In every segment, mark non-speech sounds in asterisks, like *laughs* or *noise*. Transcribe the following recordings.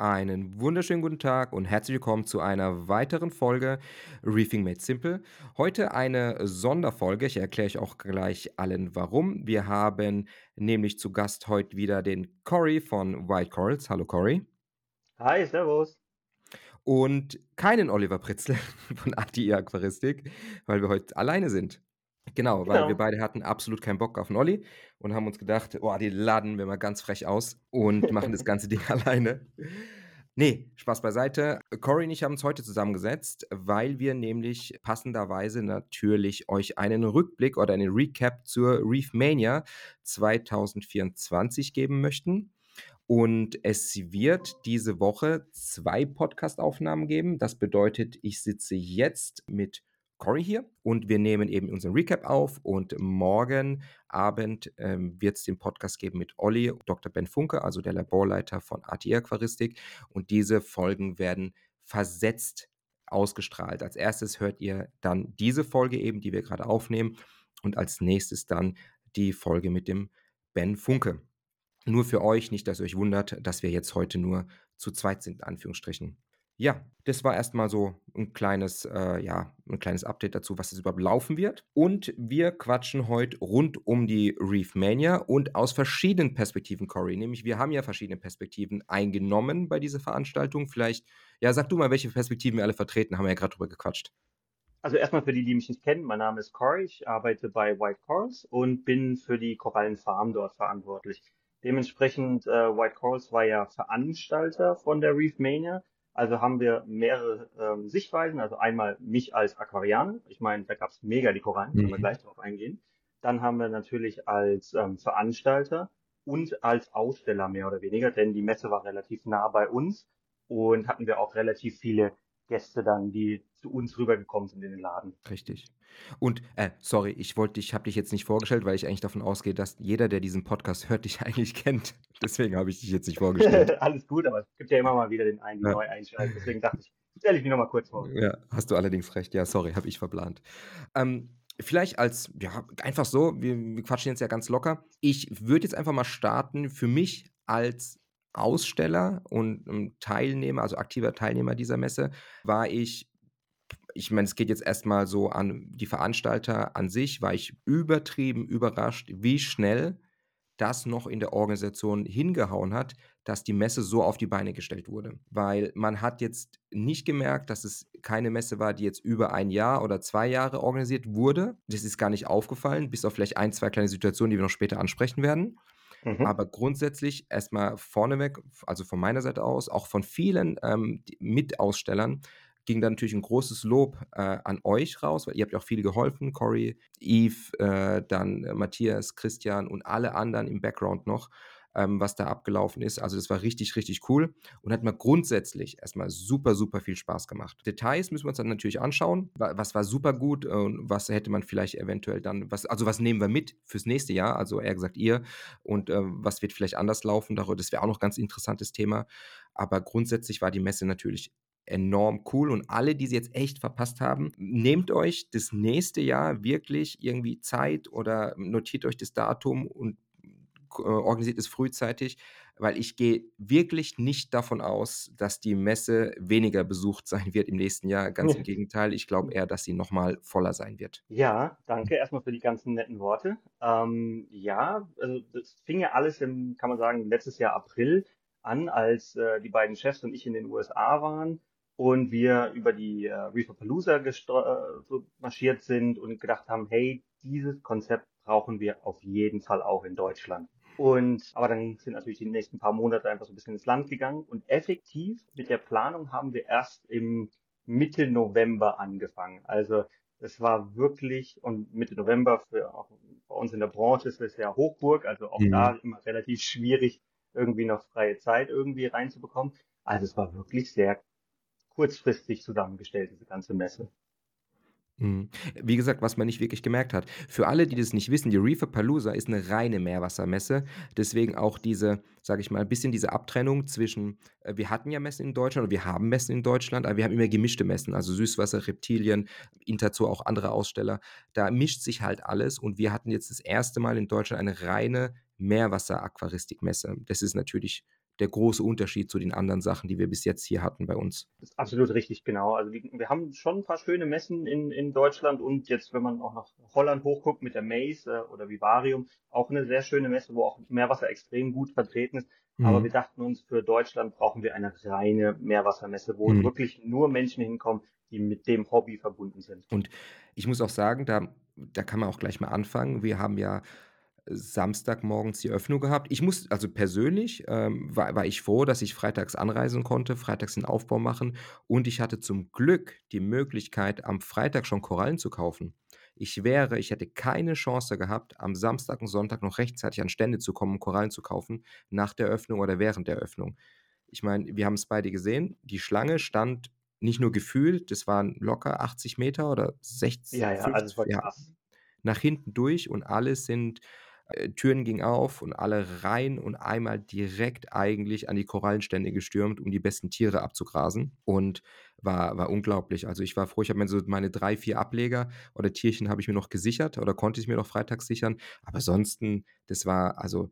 Einen wunderschönen guten Tag und herzlich willkommen zu einer weiteren Folge Reefing Made Simple. Heute eine Sonderfolge. Ich erkläre euch auch gleich allen warum. Wir haben nämlich zu Gast heute wieder den Cory von White Corals. Hallo Cory. Hi, servus. Und keinen Oliver Pritzel *laughs* von ATI Aquaristik, weil wir heute alleine sind. Genau, weil wir Genau. beide hatten absolut keinen Bock auf 'n Olli und haben uns gedacht: „Oh, den laden wir mal ganz frech aus und machen das *laughs* ganze Ding *laughs* alleine.“ Ne, Spaß beiseite. Cory und ich haben uns heute zusammengesetzt, weil wir nämlich passenderweise natürlich euch einen Rückblick oder einen Recap zur Reefmania 2024 geben möchten. Und es wird diese Woche 2 Podcastaufnahmen geben. Das bedeutet, ich sitze jetzt mit Cory hier und wir nehmen eben unseren Recap auf und morgen Abend, ähm, wird's den Podcast geben mit Olli, Dr. Ben Funke, also der Laborleiter von ATI Aquaristik und diese Folgen werden versetzt ausgestrahlt. Als Erstes hört ihr dann diese Folge eben, die wir grade aufnehmen und als Nächstes dann die Folge mit dem Ben Funke. Nur für euch, nicht, dass ihr euch wundert, dass wir jetzt heute nur zu zweit sind in Anführungsstrichen. Ja, das war erst mal so 'n kleines äh, ja, 'n kleines Update dazu, was jetzt überhaupt laufen wird. Und wir quatschen heute rund um die Reefmania und aus verschiedenen Perspektiven, Cory. Nämlich wir haben ja verschiedene Perspektiven eingenommen bei dieser Veranstaltung. Vielleicht, ja, sag du mal, welche Perspektiven wir alle vertreten, haben wir ja grad drüber gequatscht. Also, erst mal für die, die mich nicht kennen, mein Name ist Cory, ich arbeite bei White Corals und bin für die Korallenfarm dort verantwortlich. Dementsprechend, äh, White Corals war ja Veranstalter von der Reefmania, also haben wir mehrere, ähm, Sichtweisen. Also einmal mich als Aquarianer. Ich meine, da gab's mega die Korallen, können wir Mhm. gleich drauf eingehen. Dann haben wir natürlich als, ähm, Veranstalter und als Aussteller mehr oder weniger, denn die Messe war relativ nah bei uns und hatten wir auch relativ viele Gäste dann, die zu uns rübergekommen sind in den Laden. Richtig. Und, äh, sorry, ich wollte dich habe dich jetzt nicht vorgestellt, weil ich eigentlich davon ausgehe, dass jeder, der diesen Podcast hört, dich *laughs* eigentlich kennt. Deswegen habe ich dich jetzt nicht vorgestellt. *laughs* Alles gut, aber es gibt ja immer mal wieder den einen, die Ja. neu einschalten. Deswegen dachte ich, stelle ich mich noch mal kurz vor. Ja, hast du allerdings recht. Ja, sorry, habe ich verplant. Ähm, vielleicht als ja, einfach so, wir wir quatschen jetzt ja ganz locker. Ich würde jetzt einfach mal starten für mich als Aussteller und, ähm, Teilnehmer, also aktiver Teilnehmer dieser Messe, war ich ich meine, es geht jetzt erst mal so an die Veranstalter an sich, war ich übertrieben überrascht, wie schnell das noch in der Organisation hingehauen hat, dass die Messe so auf die Beine gestellt wurde. Weil man hat jetzt nicht gemerkt, dass es keine Messe war, die jetzt über 1 Jahr oder 2 Jahre organisiert wurde. Das ist gar nicht aufgefallen, bis auf vielleicht 1, 2 kleine Situationen, die wir noch später ansprechen werden. Mhm. Aber grundsätzlich erst mal vorneweg, also von meiner Seite aus, auch von vielen, ähm, Mitausstellern ging da natürlich 'n großes Lob, äh, an euch raus, weil ihr habt ja auch viel geholfen, Cory, Yves, äh, dann Matthias, Christian und alle anderen im Background noch, ähm, was da abgelaufen ist. Also, das war richtig, richtig cool und hat mal grundsätzlich erst mal super, super viel Spaß gemacht. Details müssen wir uns dann natürlich anschauen. Wa was war supergut und was hätte man vielleicht eventuell dann was also, was nehmen wir mit fürs nächste Jahr? Also, eher gesagt ihr und, ähm, was wird vielleicht anders laufen? Das wäre auch noch ganz interessantes Thema. Aber grundsätzlich war die Messe natürlich enorm cool und alle, die sie jetzt echt verpasst haben, nehmt euch das nächste Jahr wirklich irgendwie Zeit oder notiert euch das Datum und äh, organisiert es frühzeitig, weil ich gehe wirklich nicht davon aus, dass die Messe weniger besucht sein wird im nächsten Jahr. Ganz im Gegenteil, ich glaube eher, dass sie noch mal voller sein wird. Ja, danke erst mal für die ganzen netten Worte. Ähm, ja, also, das fing ja alles im kann man sagen, letztes Jahr April an, als, äh, die beiden Chefs und ich in den USA waren und wir über die, äh, Reefapalooza gestr äh, so marschiert sind und gedacht haben: „Hey, dieses Konzept brauchen wir auf jeden Fall auch in Deutschland.“ Und aber dann sind natürlich die nächsten paar Monate einfach so 'n bisschen ins Land gegangen und effektiv mit der Planung haben wir erst im Mitte November angefangen. Also, es war wirklich und Mitte November für auch bei uns in der Branche ist das ja Hochburg, also auch da Mhm. immer relativ schwierig, irgendwie noch freie Zeit irgendwie reinzubekommen. Also, es war wirklich sehr kurzfristig zusammengestellt, diese ganze Messe. Mhm. Wie gesagt, was man nicht wirklich gemerkt hat. Für alle, die das nicht wissen, die Reefapalooza ist 'ne reine Meerwassermesse. Deswegen auch diese, sage ich mal, bisschen diese Abtrennung zwischen äh, wir hatten ja Messen in Deutschland oder wir haben Messen in Deutschland, aber wir haben immer gemischte Messen, also Süßwasser, Reptilien, Interzoo, auch andere Aussteller. Da mischt sich halt alles und wir hatten jetzt das 1. Mal in Deutschland eine reine Meerwasser-Aquaristikmesse. Das ist natürlich der große Unterschied zu den anderen Sachen, die wir bis jetzt hier hatten bei uns. Das ist absolut richtig, genau. Also die, wir haben schon ein paar schöne Messen in, in Deutschland und jetzt, wenn man auch nach Holland hochguckt mit der Maze äh, oder Vivarium, auch eine sehr schöne Messe, wo auch Meerwasser extrem gut vertreten ist. Mhm. Aber wir dachten uns, für Deutschland brauchen wir eine reine Meerwassermesse, wo mhm. wirklich nur Menschen hinkommen, die mit dem Hobby verbunden sind. Und ich muss auch sagen, da, da kann man auch gleich mal anfangen. Wir haben ja Samstagmorgens die Öffnung gehabt. Ich muss, also persönlich ähm, war, war ich froh, dass ich freitags anreisen konnte, freitags den Aufbau machen und ich hatte zum Glück die Möglichkeit, am Freitag schon Korallen zu kaufen. Ich wäre, ich hätte keine Chance gehabt, am Samstag und Sonntag noch rechtzeitig an Stände zu kommen, um Korallen zu kaufen, nach der Öffnung oder während der Öffnung. Ich meine, wir haben es beide gesehen. Die Schlange stand nicht nur gefühlt, das waren locker 80 Meter oder 60. Ja, ja, 50, also es war krass. Ja, nach hinten durch und alle sind äh, Türen gingen auf und alle rein und einmal direkt eigentlich an die Korallenstände gestürmt, um die besten Tiere abzugrasen. Und war, war unglaublich. Also ich war froh, ich habe mir so meine drei, vier Ableger oder Tierchen habe ich mir noch gesichert oder konnte ich mir noch freitags sichern. Aber ansonsten, das war, also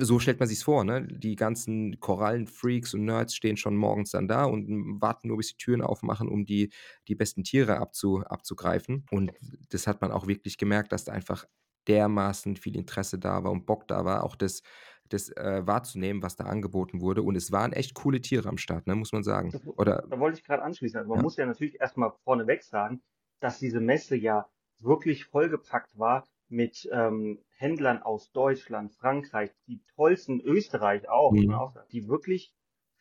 so stellt man sich's vor, ne? Die ganzen Korallenfreaks und Nerds stehen schon morgens dann da und warten nur, bis die Türen aufmachen, um die, die besten Tiere abzu, abzugreifen. Und das hat man auch wirklich gemerkt, dass da einfach dermaßen viel Interesse da war und Bock da war, auch das, das äh, wahrzunehmen, was da angeboten wurde. Und es waren echt coole Tiere am Start, ne, muss man sagen. Das, Oder, da wollte ich gerade anschließen. Also man ja. muss ja natürlich erstmal vorneweg sagen, dass diese Messe ja wirklich vollgepackt war mit ähm, Händlern aus Deutschland, Frankreich, die tollsten Österreich auch, mhm. auch die wirklich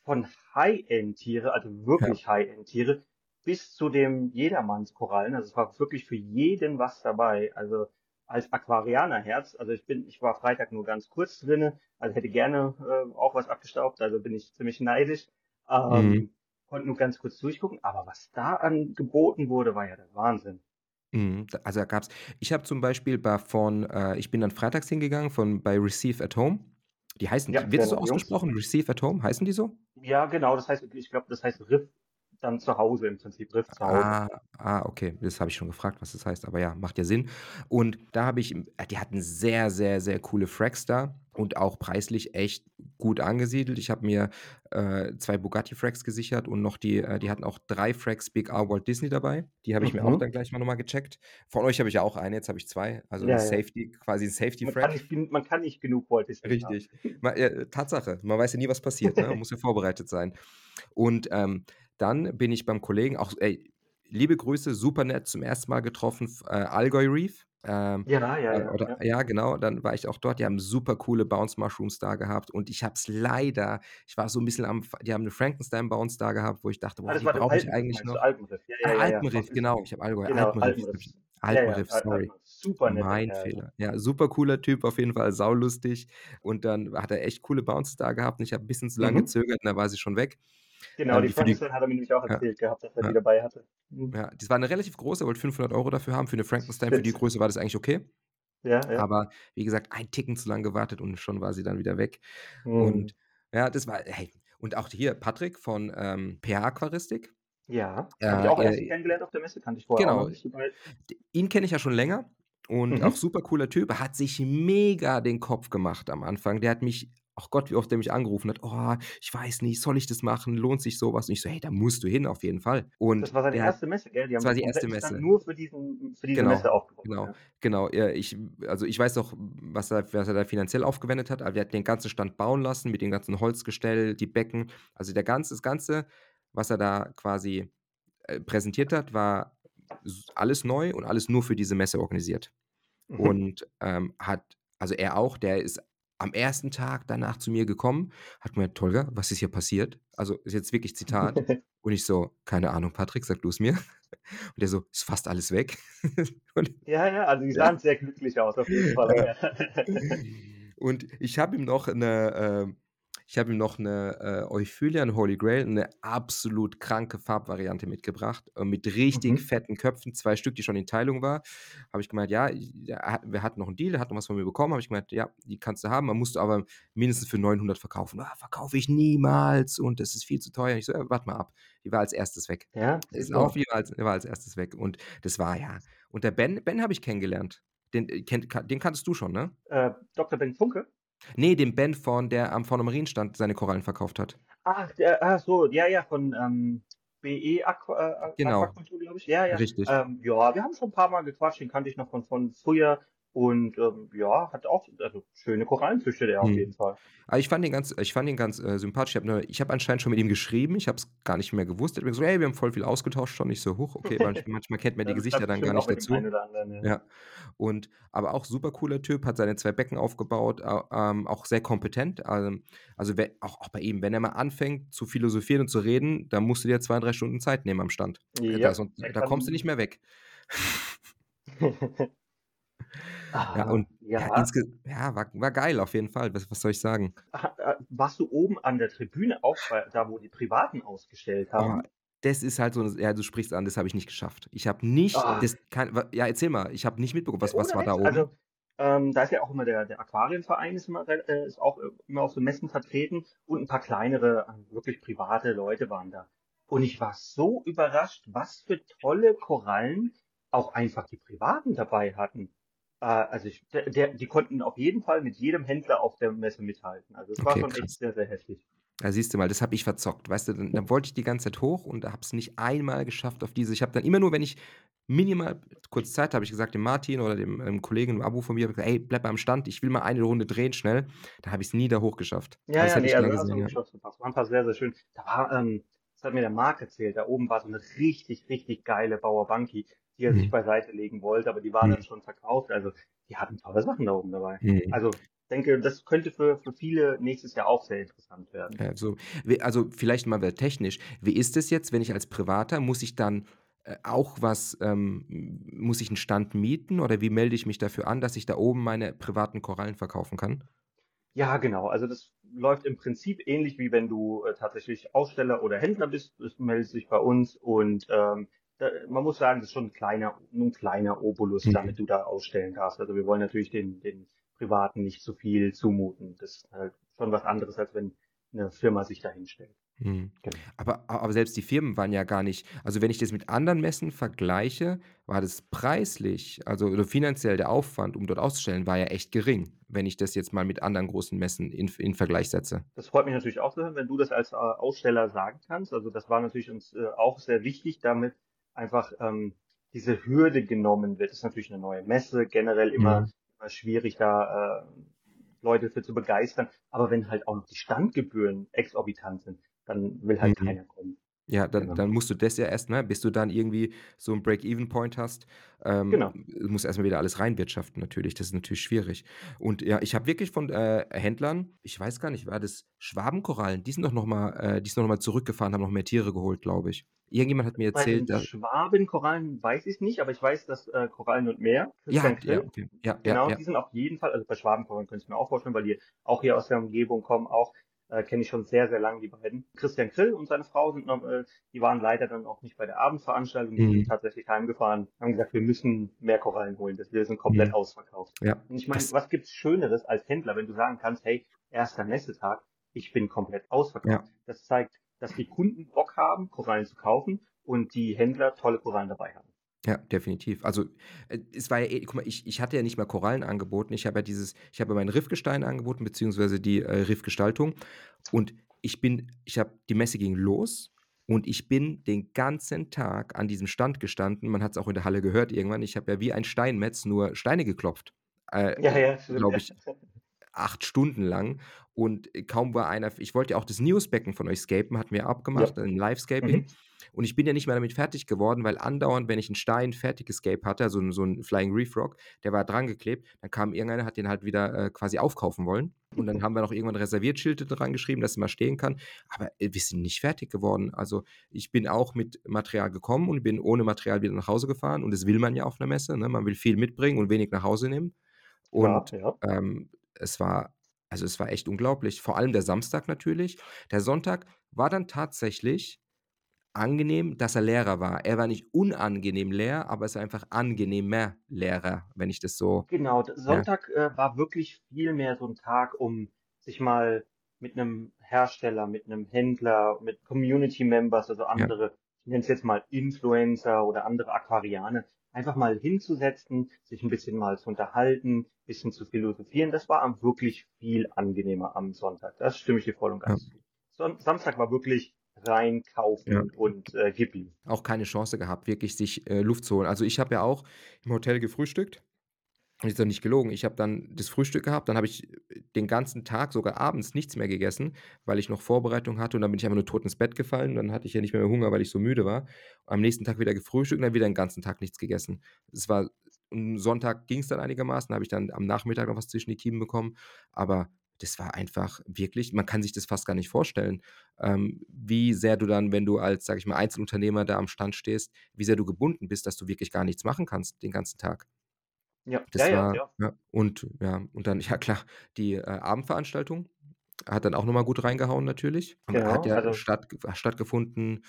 von High-End-Tiere, also wirklich ja. High-End-Tiere, bis zu dem Jedermannskorallen. Also es war wirklich für jeden was dabei. Also als Aquarianerherz, also ich bin, ich war Freitag nur ganz kurz drinne, also hätte gerne äh, auch was abgestaubt, also bin ich ziemlich neidisch. Ähm, mhm. Konnte nur ganz kurz durchgucken, aber was da angeboten wurde, war ja der Wahnsinn. Mhm, also da gab's ich habe zum Beispiel bei von äh, ich bin dann freitags hingegangen von bei Receive at Home. Die heißen Ja, wird das so ausgesprochen? Receive at Home, heißen die so? Ja, genau, das heißt, ich glaube, das heißt Riff dann zu Hause im Prinzip, Riff zu Hause. Ah, ah, okay. Das habe ich schon gefragt, was das heißt, aber ja, macht ja Sinn. Und da habe ich, äh, die hatten sehr, sehr, sehr coole Fracks da und auch preislich echt gut angesiedelt. Ich habe mir äh, zwei Bugatti Fracks gesichert und noch die, äh, die hatten auch drei Fracks Big R Walt Disney dabei. Die habe ich mhm. mir auch mhm. dann gleich mal nochmal gecheckt. Von euch habe ich ja auch eine, jetzt habe ich zwei. Also ja, Safety, ja. quasi ein Safety man Frack. Kann nicht, man kann nicht genug Walt Disney. Richtig. Man, ja, Tatsache, man weiß ja nie, was passiert. ne? Man *laughs* muss ja vorbereitet sein. Und ähm, dann bin ich beim Kollegen, auch, ey, liebe Grüße, super nett, zum ersten Mal getroffen, äh, Allgäu Reef. Ähm, ja, ja, ja, oder, ja. ja. genau, dann war ich auch dort. Die haben super coole Bounce Mushrooms da gehabt und ich habe es leider, ich war so ein bisschen am, die haben eine Frankenstein Bounce da gehabt, wo ich dachte, boah, ah, die brauche ich eigentlich noch. Alpenriff, ja, ja, ah, Alpenriff, genau, ich habe Allgäu, genau, Alpenriff. Alpenriff, Alpenriff sorry. Super nett. Mein Fehler. Ja, super cooler Typ, auf jeden Fall saulustig. Und dann hat er echt coole Bounces da gehabt und ich habe ein bisschen zu lange mhm. gezögert und da war sie schon weg. Genau, ähm, die Frankenstein hat er mir nämlich auch erzählt ja, gehabt, dass er ja, die dabei hatte. Mhm. Ja, das war eine relativ große, er wollte 500 Euro dafür haben. Für eine Frankenstein, für die Größe war das eigentlich okay. Ja, ja. Aber wie gesagt, ein Ticken zu lang gewartet und schon war sie dann wieder weg. Mhm. Und ja, das war, hey, und auch hier Patrick von ähm, PH Aquaristik. Ja, äh, habe ich auch erst kennengelernt auf der Messe, kannte ich vorher genau, auch nicht. Ihn kenne ich ja schon länger und mhm. auch super cooler Typ. Er hat sich mega den Kopf gemacht am Anfang. Der hat mich ach Gott, wie oft der mich angerufen hat, oh, ich weiß nicht, soll ich das machen, lohnt sich sowas? Und ich so, hey, da musst du hin, auf jeden Fall. Und das war seine erste Messe, gell? Die das war die erste Messe. nur für, diesen, für diese genau, Messe aufgebaut. Genau, ja. genau. Ja, ich, also ich weiß doch, was er, was er da finanziell aufgewendet hat, aber der hat den ganzen Stand bauen lassen, mit dem ganzen Holzgestell, die Becken, also der ganze, das Ganze, was er da quasi äh, präsentiert hat, war alles neu und alles nur für diese Messe organisiert. Mhm. Und ähm, hat, also er auch, der ist am ersten Tag danach zu mir gekommen, hat mir, Tolga, was ist hier passiert? Also ist jetzt wirklich Zitat. *laughs* Und ich so, keine Ahnung, Patrick, sag du es mir. *laughs* Und der so, ist fast alles weg. *laughs* Und, ja, ja, also die sahen ja. sehr glücklich aus, auf jeden Fall. Und ich habe ihm noch eine, äh, ich habe ihm noch eine äh, Euphyllian Holy Grail, eine absolut kranke Farbvariante mitgebracht, äh, mit richtig mhm. fetten Köpfen, zwei Stück, die schon in Teilung war. Habe ich gemeint, ja, wir hatten noch einen Deal, hat noch was von mir bekommen. Habe ich gemeint, ja, die kannst du haben, man musst du aber mindestens für 900 verkaufen. Ah, verkaufe ich niemals und das ist viel zu teuer. Ich so, ja, warte mal ab. Die war als erstes weg. Ja, ist auch wie als, war als erstes weg. Und das war ja. Und der Ben, Ben habe ich kennengelernt. Den, äh, den kanntest du schon, ne? Äh, Dr. Ben Funke? Ne, dem Ben von der am vorne Marienstand seine Korallen verkauft hat. Ach, der ach so, ja, ja, von, ähm, BE Aqua äh, Genau, Aquakultur, glaube ich. Ja, ja. richtig. Ähm, ja, wir haben schon ein paar Mal gequatscht, den kannte ich noch von von früher und, ähm, ja, hat auch also, schöne Korallen züchtet er auf jeden Fall. Aber ich fand ihn ganz ich fand ihn ganz, äh, sympathisch. Ich habe ich habe anscheinend schon mit ihm geschrieben, ich habe es gar nicht mehr gewusst. Er hat mir gesagt: „Hey, wir haben voll viel ausgetauscht schon.“ Ich so: „Huch, okay.“ *laughs* Manch manchmal kennt man die Gesichter dann gar nicht dazu. anderen, ja. Ja. Und aber auch super cooler Typ, hat seine 2 Becken aufgebaut, ähm, auch sehr kompetent. Ähm, also we auch auch bei ihm, wenn er mal anfängt zu philosophieren und zu reden, dann musst du dir 2, 3 Stunden Zeit nehmen am Stand. Da Ja, sonst er da kommst du nicht mehr weg. *laughs* *laughs* Ja, Ah, und ja, ja. ja, war war geil auf jeden Fall. Was was soll ich sagen? Ha äh, warst du oben an der Tribüne auch bei da, wo die Privaten ausgestellt Oh, haben? das ist halt so ja, du sprichst an, das habe ich nicht geschafft. Ich habe nicht Ah. das kann ja, erzähl mal. Ich habe nicht mitbekommen, was was war da oben? also, ähm, da ist ja auch immer der der Aquarienverein ist immer äh, ist auch, äh, immer auf so Messen vertreten und 'n paar kleinere, äh, wirklich private Leute waren da. Und ich war so überrascht, was für tolle Korallen auch einfach die Privaten dabei hatten. Äh, also ich der der die konnten auf jeden Fall mit jedem Händler auf der Messe mithalten. Also, es war Okay, schon echt krass. sehr, sehr heftig. Ja, siehst du mal, das habe ich verzockt. Weißt du, dann dann wollte ich die ganze Zeit hoch und habe es nicht einmal geschafft auf diese ich habe dann immer nur, wenn ich minimal kurz Zeit habe ich gesagt dem Martin oder dem, ähm, Kollegen, 'n Abo von mir, gesagt: „Ey, bleib mal am Stand, ich will mal eine Runde drehen schnell.“ Da habe ich's nie da hoch geschafft. Ja, das ja, ne, ich also da gesehen, ja. was verpasst. War 'n paar sehr, sehr schön. Da war, ähm das hat mir der Marc erzählt, da oben war so 'ne richtig, richtig geile Bauer Banki, die er sich Mhm. beiseite legen wollte, aber die waren Mhm. dann schon verkauft. Also, die hatten tolle Sachen da oben dabei. Mhm. Also, denke, das könnte für für viele nächstes Jahr auch sehr interessant werden. Ja, so wie also, vielleicht mal wieder technisch. Wie ist es jetzt, wenn ich als Privater muss ich dann, äh, auch was ähm, muss ich 'n Stand mieten oder wie melde ich mich dafür an, dass ich da oben meine privaten Korallen verkaufen kann? Ja, genau. Also, das läuft im Prinzip ähnlich, wie wenn du, äh, tatsächlich Aussteller oder Händler bist. Das meldest dich bei uns und, ähm, da man muss sagen, das ist schon 'n kleiner 'n kleiner Obolus, Mhm. damit du da ausstellen darfst. Also, wir wollen natürlich den den Privaten nicht zu viel zumuten. Das ist halt schon was anderes, als wenn 'ne Firma sich da hinstellt. Mhm. Genau. Aber aber selbst die Firmen waren ja gar nicht also, wenn ich das mit anderen Messen vergleiche, war das preislich, also oder finanziell der Aufwand, um dort auszustellen, war ja echt gering, wenn ich das jetzt mal mit anderen großen Messen in in Vergleich setze. Das freut mich natürlich auch zu hören, wenn du das als, äh, Aussteller sagen kannst. Also, das war natürlich uns, äh, auch sehr wichtig, damit einfach, ähm, diese Hürde genommen wird. Ist natürlich 'ne neue Messe, generell immer Mhm. immer schwierig, da, äh, Leute für zu begeistern. Aber wenn halt auch noch die Standgebühren exorbitant sind, dann will halt Mhm. keiner kommen. Ja, dann Genau. dann musst du das ja erst ne, bis du dann irgendwie so 'n Break-even-Point hast, ähm, Genau. musst du erst mal wieder alles reinwirtschaften natürlich. Das ist natürlich schwierig. Und ja, ich habe wirklich von, äh, Händlern ich weiß gar nicht, war das Schwabenkorallen? Die sind doch noch mal äh, die sind doch noch mal zurückgefahren, haben noch mehr Tiere geholt, glaube ich. Irgendjemand hat mir Bei den erzählt, Schwabenkorallen weiß ich's nicht, aber ich weiß, dass, äh, Korallen und Meer, Ja, ja, okay. Ja, ja, genau, ja. die sind auf jeden Fall also, bei Schwabenkorallen könnte ich's mir auch vorstellen, weil die auch hier aus der Umgebung kommen auch, äh, kenne ich schon sehr, sehr lang die beiden. Christian Grill und seine Frau sind noch äh, die waren leider dann auch nicht bei der Abendveranstaltung. Die sind Mhm. tatsächlich heimgefahren, haben gesagt: „Wir müssen mehr Korallen holen. Das wir sind komplett Mhm. ausverkauft.“ Ja, Und ich meine, was gibt's Schöneres als Händler, wenn du sagen kannst: „Hey, 1. Messetag, ich bin komplett ausverkauft.“ Ja. Das zeigt, dass die Kunden Bock haben, Korallen zu kaufen und die Händler tolle Korallen dabei haben. Ja, definitiv. Also, äh, es war ja eh guck mal, ich ich hatte ja nicht mal Korallen angeboten. Ich habe ja dieses ich habe ja mein Riffgestein angeboten beziehungsweise die, äh, Riffgestaltung. Und ich bin ich habe die Messe ging los und ich bin den ganzen Tag an diesem Stand gestanden. Man hat's auch in der Halle gehört irgendwann. Ich habe ja wie ein Steinmetz nur Steine geklopft, äh, Ja, ja, stimmt, glaube ich, *laughs* 8 Stunden lang und kaum war einer ich wollte ja auch das Newsbecken von euch scapen, hatten wir abgemacht, 'n Live-Scaping. Mhm. Und ich bin ja nicht mehr damit fertig geworden, weil andauernd, wenn ich 'n Stein fertig gescaped hatte, so 'n so 'n Flying Reef Rock, der war drangeklebt, dann kam irgendeiner, hat den halt wieder, äh, quasi aufkaufen wollen. Und dann haben wir noch irgendwann Reserviert-Schilder dran geschrieben, dass er mal stehen kann. Aber, äh, wir sind nicht fertig geworden. Also, ich bin auch mit Material gekommen und bin ohne Material wieder nach Hause gefahren und das will man ja auf 'ner Messe, ne? Man will viel mitbringen und wenig nach Hause nehmen. Und, ja. ähm, es war also, es war echt unglaublich. Vor allem der Samstag natürlich. Der Sonntag war dann tatsächlich angenehm, dass er leerer war. Er war nicht unangenehm leer, aber es war einfach angenehmer leerer, wenn ich das so Genau, d ja. Sonntag, äh, war wirklich viel mehr so 'n Tag, um sich mal mit 'nem Hersteller, mit 'nem Händler, mit Community Members, also Ja. andere nenne es jetzt mal Influencer oder andere Aquarianer, einfach mal hinzusetzen, sich ein bisschen mal zu unterhalten, ein bisschen zu philosophieren. Das war wirklich viel angenehmer am Sonntag. Das stimme ich dir voll und ganz zu. Ja. Samstag war wirklich reinkaufen ja. und äh, gib ihm. Auch keine Chance gehabt, wirklich sich äh, Luft zu holen. Also ich habe ja auch im Hotel gefrühstückt und ist doch nicht gelogen. Ich habe dann das Frühstück gehabt, dann habe ich den ganzen Tag, sogar abends, nichts mehr gegessen, weil ich noch Vorbereitung hatte und dann bin ich einfach nur tot ins Bett gefallen. Dann hatte ich ja nicht mehr, mehr Hunger, weil ich so müde war. Am nächsten Tag wieder gefrühstückt und dann wieder den ganzen Tag nichts gegessen. Es war am Sonntag ging es dann einigermaßen, habe ich dann am Nachmittag noch was zwischen die Kiemen bekommen, aber das war einfach wirklich, man kann sich das fast gar nicht vorstellen, ähm, wie sehr du dann, wenn du als, sage ich mal, Einzelunternehmer da am Stand stehst, wie sehr du gebunden bist, dass du wirklich gar nichts machen kannst den ganzen Tag. Ja, Das ja, war ja. ja, und ja, und dann, *laughs* ja klar, die, äh, Abendveranstaltung hat dann auch noch mal gut reingehauen natürlich. hat Genau, ja also statt stattgefunden,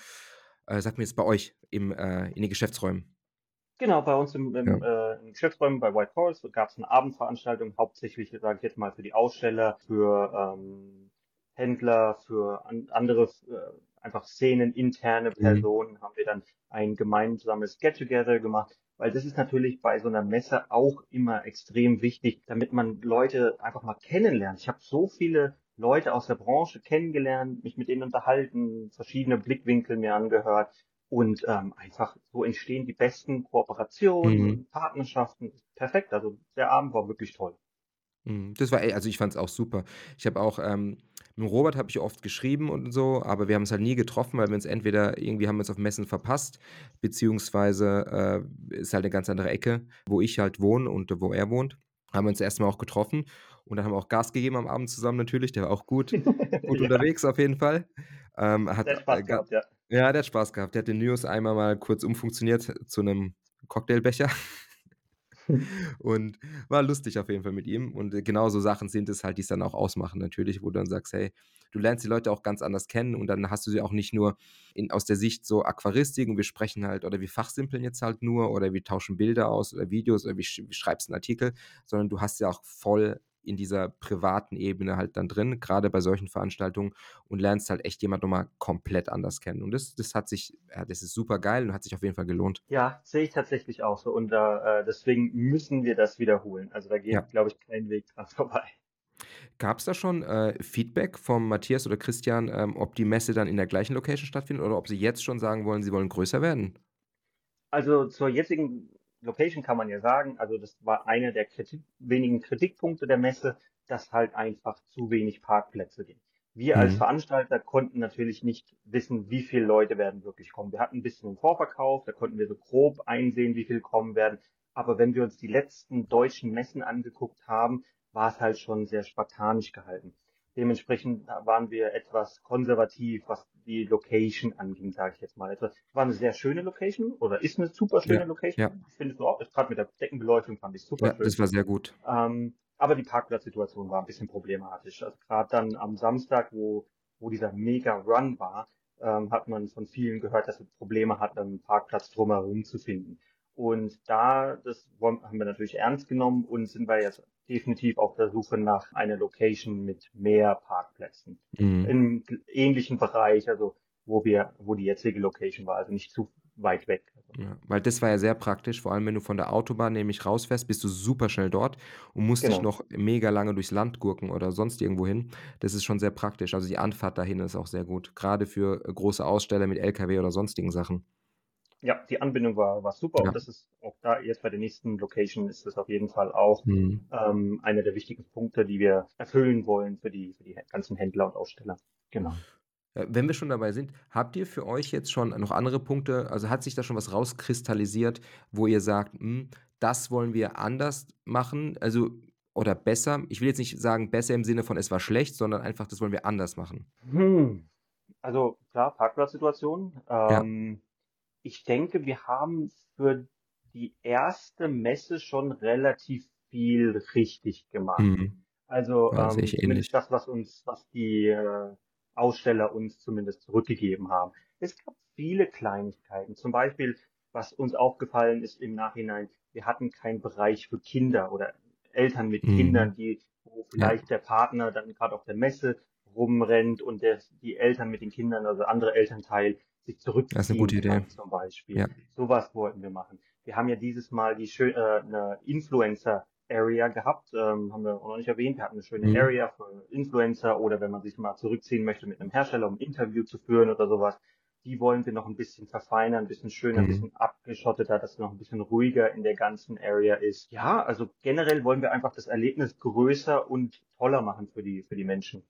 äh, sag mir jetzt bei euch im, äh in den Geschäftsräumen. Genau, bei uns im, Ja. im, äh, in Geschäftsräumen bei White Horse gab es eine Abendveranstaltung, hauptsächlich, sage ich jetzt mal, für die Aussteller, für ähm, Händler, für an, andere äh, einfach Szenen, interne Mhm. Personen, haben wir dann ein gemeinsames Get-Together gemacht, weil das ist natürlich bei so einer Messe auch immer extrem wichtig, damit man Leute einfach mal kennenlernt. Ich habe so viele Leute aus der Branche kennengelernt, mich mit denen unterhalten, verschiedene Blickwinkel mir angehört. Und ähm, einfach so entstehen die besten Kooperationen Mhm. und Partnerschaften. Perfekt. Also der Abend war wirklich toll. Mhm. Das war ey, also ich fand es auch super. Ich habe auch, ähm mit Robert habe ich oft geschrieben und so, aber wir haben uns halt nie getroffen, weil wir uns entweder irgendwie haben wir uns auf Messen verpasst, beziehungsweise, äh, ist halt 'ne ganz andere Ecke, wo ich halt wohne und wo er wohnt. Haben wir uns erst mal auch getroffen und dann haben wir auch Gas gegeben am Abend zusammen natürlich. Der war auch gut *laughs* gut Ja, unterwegs auf jeden Fall. Ähm, hat, der hat äh, Spaß ga gehabt, ja. ja, der hat Spaß gehabt. Der hat den News einmal mal kurz umfunktioniert zu 'nem Cocktailbecher. *laughs* Und war lustig auf jeden Fall mit ihm. Und, äh, genau so Sachen sind es halt, die's dann auch ausmachen natürlich, wo du dann sagst: „Hey“ du lernst die Leute auch ganz anders kennen und dann hast du sie auch nicht nur in aus der Sicht so Aquaristik und wir sprechen halt oder wir fachsimpeln jetzt halt nur oder wir tauschen Bilder aus oder Videos oder wie sch wie schreibst 'n Artikel, sondern du hast ja auch voll in dieser privaten Ebene halt dann drin, grade bei solchen Veranstaltungen und lernst halt echt jemand noch mal komplett anders kennen. Und das das hat sich ja, das ist supergeil und hat sich auf jeden Fall gelohnt. Ja, sehe ich tatsächlich auch so. Und äh, deswegen müssen wir das wiederholen. Also da Ja. geht, glaube ich, kein Weg dran vorbei. Gab's da schon, äh, Feedback vom Matthias oder Christian, ähm, ob die Messe dann in der gleichen Location stattfindet oder ob sie jetzt schon sagen wollen, sie wollen größer werden? Also zur jetzigen Location kann man ja sagen, also das war einer der Kritik, wenigen Kritikpunkte der Messe, dass halt einfach zu wenig Parkplätze gibt. Wir als Mhm. Veranstalter konnten natürlich nicht wissen, wie viele Leute werden wirklich kommen. Wir hatten ein bisschen im Vorverkauf, da konnten wir so grob einsehen, wie viele kommen werden. Aber wenn wir uns die letzten deutschen Messen angeguckt haben, war es halt schon sehr spartanisch gehalten. Dementsprechend waren wir etwas konservativ, was die Location anging, sage ich jetzt mal. Es war eine sehr schöne Location oder ist eine super schöne Ja, Location. ja. Ich finde es auch, gerade mit der Deckenbeleuchtung fand ich super Ja, schön. das war sehr gut. Ähm, aber die Parkplatzsituation war ein bisschen problematisch. Also gerade dann am Samstag, wo, wo dieser Mega-Run war, ähm, hat man von vielen gehört, dass sie Probleme hatten, einen Parkplatz drumherum zu finden. Und da, das haben wir natürlich ernst genommen und sind wir jetzt definitiv auf der Suche nach einer Location mit mehr Parkplätzen. Mhm. Im ähnlichen Bereich, also wo wir, wo die jetzige Location war, also nicht zu weit weg. Ja, weil das war ja sehr praktisch, vor allem wenn du von der Autobahn nämlich rausfährst, bist du super schnell dort und musst nicht genau. noch mega lange durchs Land gurken oder sonst irgendwo hin. Das ist schon sehr praktisch. Also die Anfahrt dahin ist auch sehr gut, grade für, große Aussteller mit LKW oder sonstigen Sachen. Ja, die Anbindung war, war super Ja. und das ist auch da jetzt bei der nächsten Location ist das auf jeden Fall auch Mhm. ähm, einer der wichtigen Punkte, die wir erfüllen wollen für die, für die ganzen Händler und Aussteller. Genau. Äh, wenn wir schon dabei sind, habt ihr für euch jetzt schon noch andere Punkte also, hat sich da schon was rauskristallisiert, wo ihr sagt: „Hm, das wollen wir anders machen“, also oder besser? Ich will jetzt nicht sagen, besser im Sinne von es war schlecht, sondern einfach, das wollen wir anders machen. Hm. Also klar, Parkplatzsituation. Ja. Ich denke, wir haben für die erste Messe schon relativ viel richtig gemacht. Mhm. Also Ja, ähm, zumindest das, was uns, was die äh, Aussteller uns zumindest zurückgegeben haben. Es gab viele Kleinigkeiten. Zum Beispiel, was uns aufgefallen ist im Nachhinein, wir hatten keinen Bereich für Kinder oder Eltern mit Mhm. Kindern, die, wo Ja. vielleicht der Partner dann gerade auf der Messe rumrennt und der, die Eltern mit den Kindern, also andere Elternteil, sich Das ist eine gute zurückziehen Idee. zum Beispiel. Ja. Sowas wollten wir machen. Wir haben ja dieses Mal die schön, äh, eine Influencer-Area gehabt, ähm, haben wir auch noch nicht erwähnt. Wir hatten eine schöne Mhm. Area für Influencer oder wenn man sich mal zurückziehen möchte mit einem Hersteller, um ein Interview zu führen oder sowas. Die wollen wir noch ein bisschen verfeinern, ein bisschen schöner, ein Mhm. bisschen abgeschotteter, dass es noch ein bisschen ruhiger in der ganzen Area ist. Ja, also generell wollen wir einfach das Erlebnis größer und toller machen für die, für die Menschen.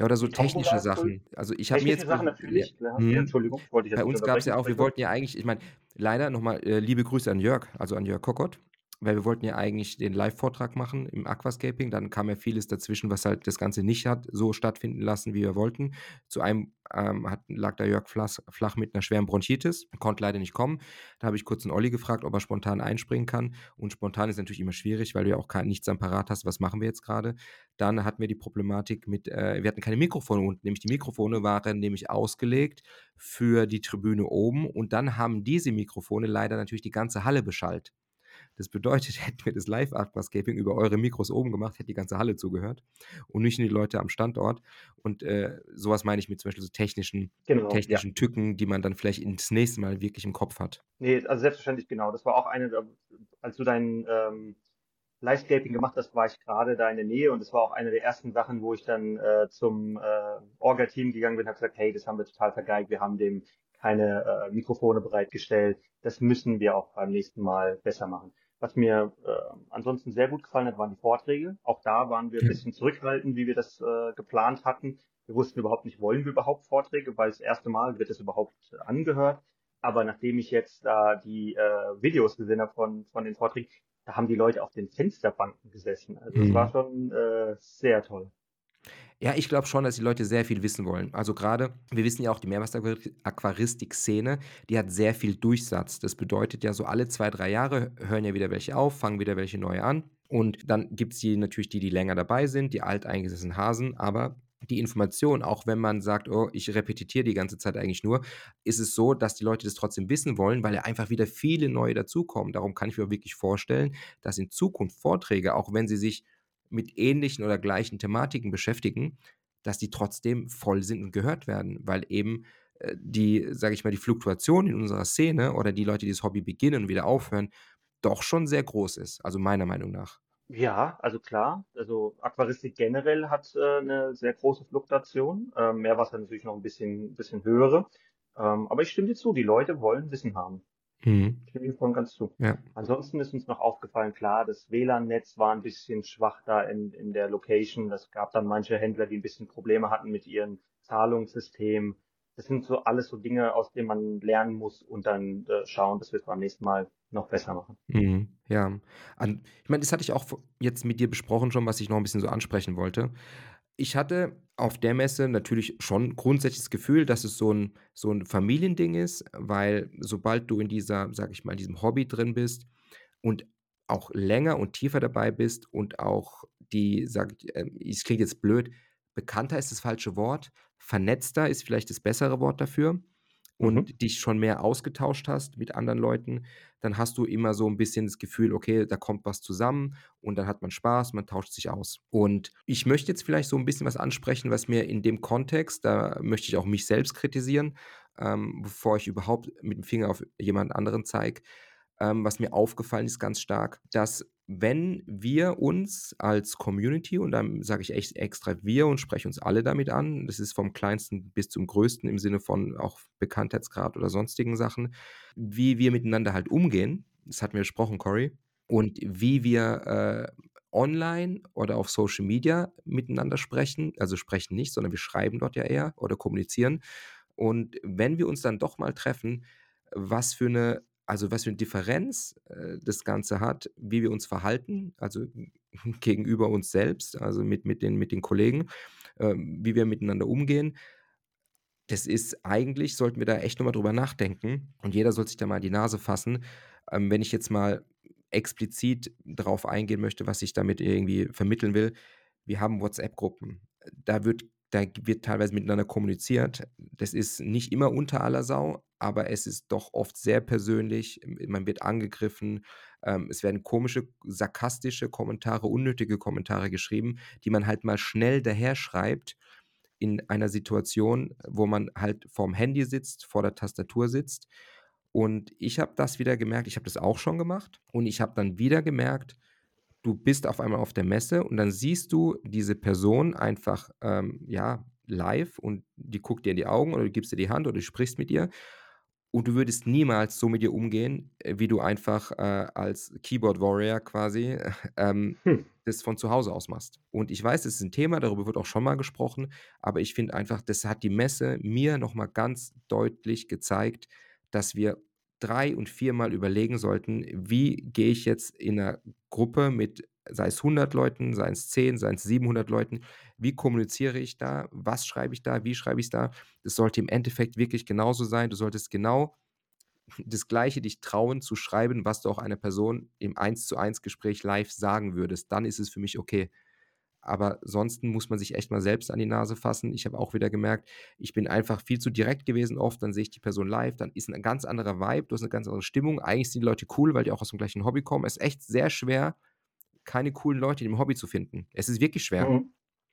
Ja, oder so Tombola technische cool. Sachen. Also ich habe mir jetzt Sachen ja, natürlich, klar. Ja, mhm. Entschuldigung, wollte ich jetzt Bei uns gab es ja auch, wir wollten ja eigentlich, ich meine, leider nochmal äh, liebe Grüße an Jörg, also an Jörg Kokott, weil wir wollten ja eigentlich den Live-Vortrag machen im Aquascaping. Dann kam ja vieles dazwischen, was halt das Ganze nicht hat so stattfinden lassen, wie wir wollten. Zu einem ähm, hat, lag da Jörg flach, flach mit einer schweren Bronchitis, konnte leider nicht kommen. Da habe ich kurz einen Olli gefragt, ob er spontan einspringen kann. Und spontan ist natürlich immer schwierig, weil du ja auch kein, nichts am Parat hast. Was machen wir jetzt gerade? Dann hatten wir die Problematik mit, äh, wir hatten keine Mikrofone unten, nämlich die Mikrofone waren nämlich ausgelegt für die Tribüne oben und dann haben diese Mikrofone leider natürlich die ganze Halle beschallt. Das bedeutet, *laughs* hätten wir das Live-Aquascaping über eure Mikros oben gemacht, hätte die ganze Halle zugehört und nicht nur die Leute am Standort. Und äh, sowas meine ich mit zum Beispiel so technischen, Genau, ja. technischen Tücken, die man dann vielleicht ins nächste Mal wirklich im Kopf hat. Nee, also selbstverständlich genau. Das war auch eine, als du dein ähm, Livescaping gemacht hast, war ich gerade da in der Nähe und es war auch eine der ersten Sachen, wo ich dann äh, zum äh, Orga-Team gegangen bin und habe gesagt, hey, das haben wir total vergeigt, wir haben dem keine äh, Mikrofone bereitgestellt. Das müssen wir auch beim nächsten Mal besser machen. Was mir äh, ansonsten sehr gut gefallen hat, waren die Vorträge. Auch da waren wir ein bisschen zurückhaltend, wie wir das äh, geplant hatten. Wir wussten überhaupt nicht, wollen wir überhaupt Vorträge, weil das erste Mal wird es überhaupt äh, angehört. Aber nachdem ich jetzt da die äh, Videos gesehen habe von, von den Vorträgen, da haben die Leute auf den Fensterbanken gesessen. Also es Mhm. war schon äh, sehr toll. Ja, ich glaube schon, dass die Leute sehr viel wissen wollen. Also gerade, wir wissen ja auch, die Meerwasseraquaristik-Szene, die hat sehr viel Durchsatz. Das bedeutet ja, so alle zwei, drei Jahre hören ja wieder welche auf, fangen wieder welche neue an. Und dann gibt es die natürlich die, die länger dabei sind, die alteingesessenen Hasen, aber die Information, auch wenn man sagt, oh, ich repetitiere die ganze Zeit eigentlich nur, ist es so, dass die Leute das trotzdem wissen wollen, weil ja einfach wieder viele neue dazukommen. Darum kann ich mir wirklich vorstellen, dass in Zukunft Vorträge, auch wenn sie sich mit ähnlichen oder gleichen Thematiken beschäftigen, dass die trotzdem voll sind und gehört werden, weil eben äh, die, sage ich mal, die Fluktuation in unserer Szene oder die Leute, die das Hobby beginnen und wieder aufhören, doch schon sehr groß ist, also meiner Meinung nach. Ja, also klar. Also Aquaristik generell hat äh, eine sehr große Fluktuation. Ähm, Meerwasser natürlich noch ein bisschen, bisschen höhere. Ähm, aber ich stimme dir zu, die Leute wollen Wissen haben. Mhm. Ich stimme dir voll und ganz zu. Ja. Ansonsten ist uns noch aufgefallen, klar, das WLAN-Netz war ein bisschen schwach da in, in der Location. Es gab dann manche Händler, die ein bisschen Probleme hatten mit ihren Zahlungssystemen. Das sind so alles so Dinge, aus denen man lernen muss und dann äh, schauen, dass wir es beim nächsten Mal noch besser machen. Mhm. Ja. An, ich meine, das hatte ich auch jetzt mit dir besprochen schon, was ich noch ein bisschen so ansprechen wollte. Ich hatte auf der Messe natürlich schon grundsätzlich das Gefühl, dass es so ein, so ein Familiending ist, weil sobald du in dieser, sag ich mal, diesem Hobby drin bist und auch länger und tiefer dabei bist und auch die, sag ich, äh, es klingt jetzt blöd, bekannter ist das falsche Wort, vernetzter ist vielleicht das bessere Wort dafür und Mhm. dich schon mehr ausgetauscht hast mit anderen Leuten, dann hast du immer so ein bisschen das Gefühl, okay, da kommt was zusammen und dann hat man Spaß, man tauscht sich aus. Und ich möchte jetzt vielleicht so ein bisschen was ansprechen, was mir in dem Kontext, da möchte ich auch mich selbst kritisieren, ähm, bevor ich überhaupt mit dem Finger auf jemand anderen zeige, ähm, was mir aufgefallen ist ganz stark, dass wenn wir uns als Community, und dann sage ich echt extra wir und spreche uns alle damit an, das ist vom kleinsten bis zum größten im Sinne von auch Bekanntheitsgrad oder sonstigen Sachen, wie wir miteinander halt umgehen, das hatten wir besprochen, Cory, und wie wir äh, online oder auf Social Media miteinander sprechen, also sprechen nicht, sondern wir schreiben dort ja eher oder kommunizieren. Und wenn wir uns dann doch mal treffen, was für eine, also was für eine Differenz äh, das Ganze hat, wie wir uns verhalten, also *laughs* gegenüber uns selbst, also mit, mit, den, mit den Kollegen, ähm, wie wir miteinander umgehen. Das ist eigentlich, sollten wir da echt nochmal drüber nachdenken und jeder soll sich da mal die Nase fassen. Ähm, wenn ich jetzt mal explizit darauf eingehen möchte, was ich damit irgendwie vermitteln will, wir haben WhatsApp-Gruppen. Da wird, da wird teilweise miteinander kommuniziert. Das ist nicht immer unter aller Sau, aber es ist doch oft sehr persönlich. Man wird angegriffen. Ähm, es werden komische, sarkastische Kommentare, unnötige Kommentare geschrieben, die man halt mal schnell daher schreibt, in einer Situation, wo man halt vorm Handy sitzt, vor der Tastatur sitzt. Und ich habe das wieder gemerkt, ich habe das auch schon gemacht und ich habe dann wieder gemerkt, du bist auf einmal auf der Messe und dann siehst du diese Person einfach, ähm, ja, live und die guckt dir in die Augen oder du gibst dir die Hand oder du sprichst mit ihr und du würdest niemals so mit ihr umgehen, äh, wie du einfach äh, als Keyboard Warrior quasi *laughs* ähm, Hm. das von zu Hause aus machst. Und ich weiß, es ist ein Thema, darüber wird auch schon mal gesprochen, aber ich finde einfach, das hat die Messe mir nochmal ganz deutlich gezeigt, dass wir drei und viermal überlegen sollten, wie gehe ich jetzt in einer Gruppe mit, sei es 100 Leuten, sei es 10, sei es 700 Leuten, wie kommuniziere ich da, was schreibe ich da, wie schreibe ich es da. Das sollte im Endeffekt wirklich genauso sein. Du solltest genau das Gleiche dich trauen zu schreiben, was du auch einer Person im 1 zu 1 Gespräch live sagen würdest. Dann ist es für mich okay. Aber sonst muss man sich echt mal selbst an die Nase fassen. Ich habe auch wieder gemerkt, ich bin einfach viel zu direkt gewesen oft. Dann sehe ich die Person live, dann ist ein ganz anderer Vibe, du hast eine ganz andere Stimmung. Eigentlich sind die Leute cool, weil die auch aus dem gleichen Hobby kommen. Es ist echt sehr schwer, keine coolen Leute in dem Hobby zu finden. Es ist wirklich schwer. Mhm.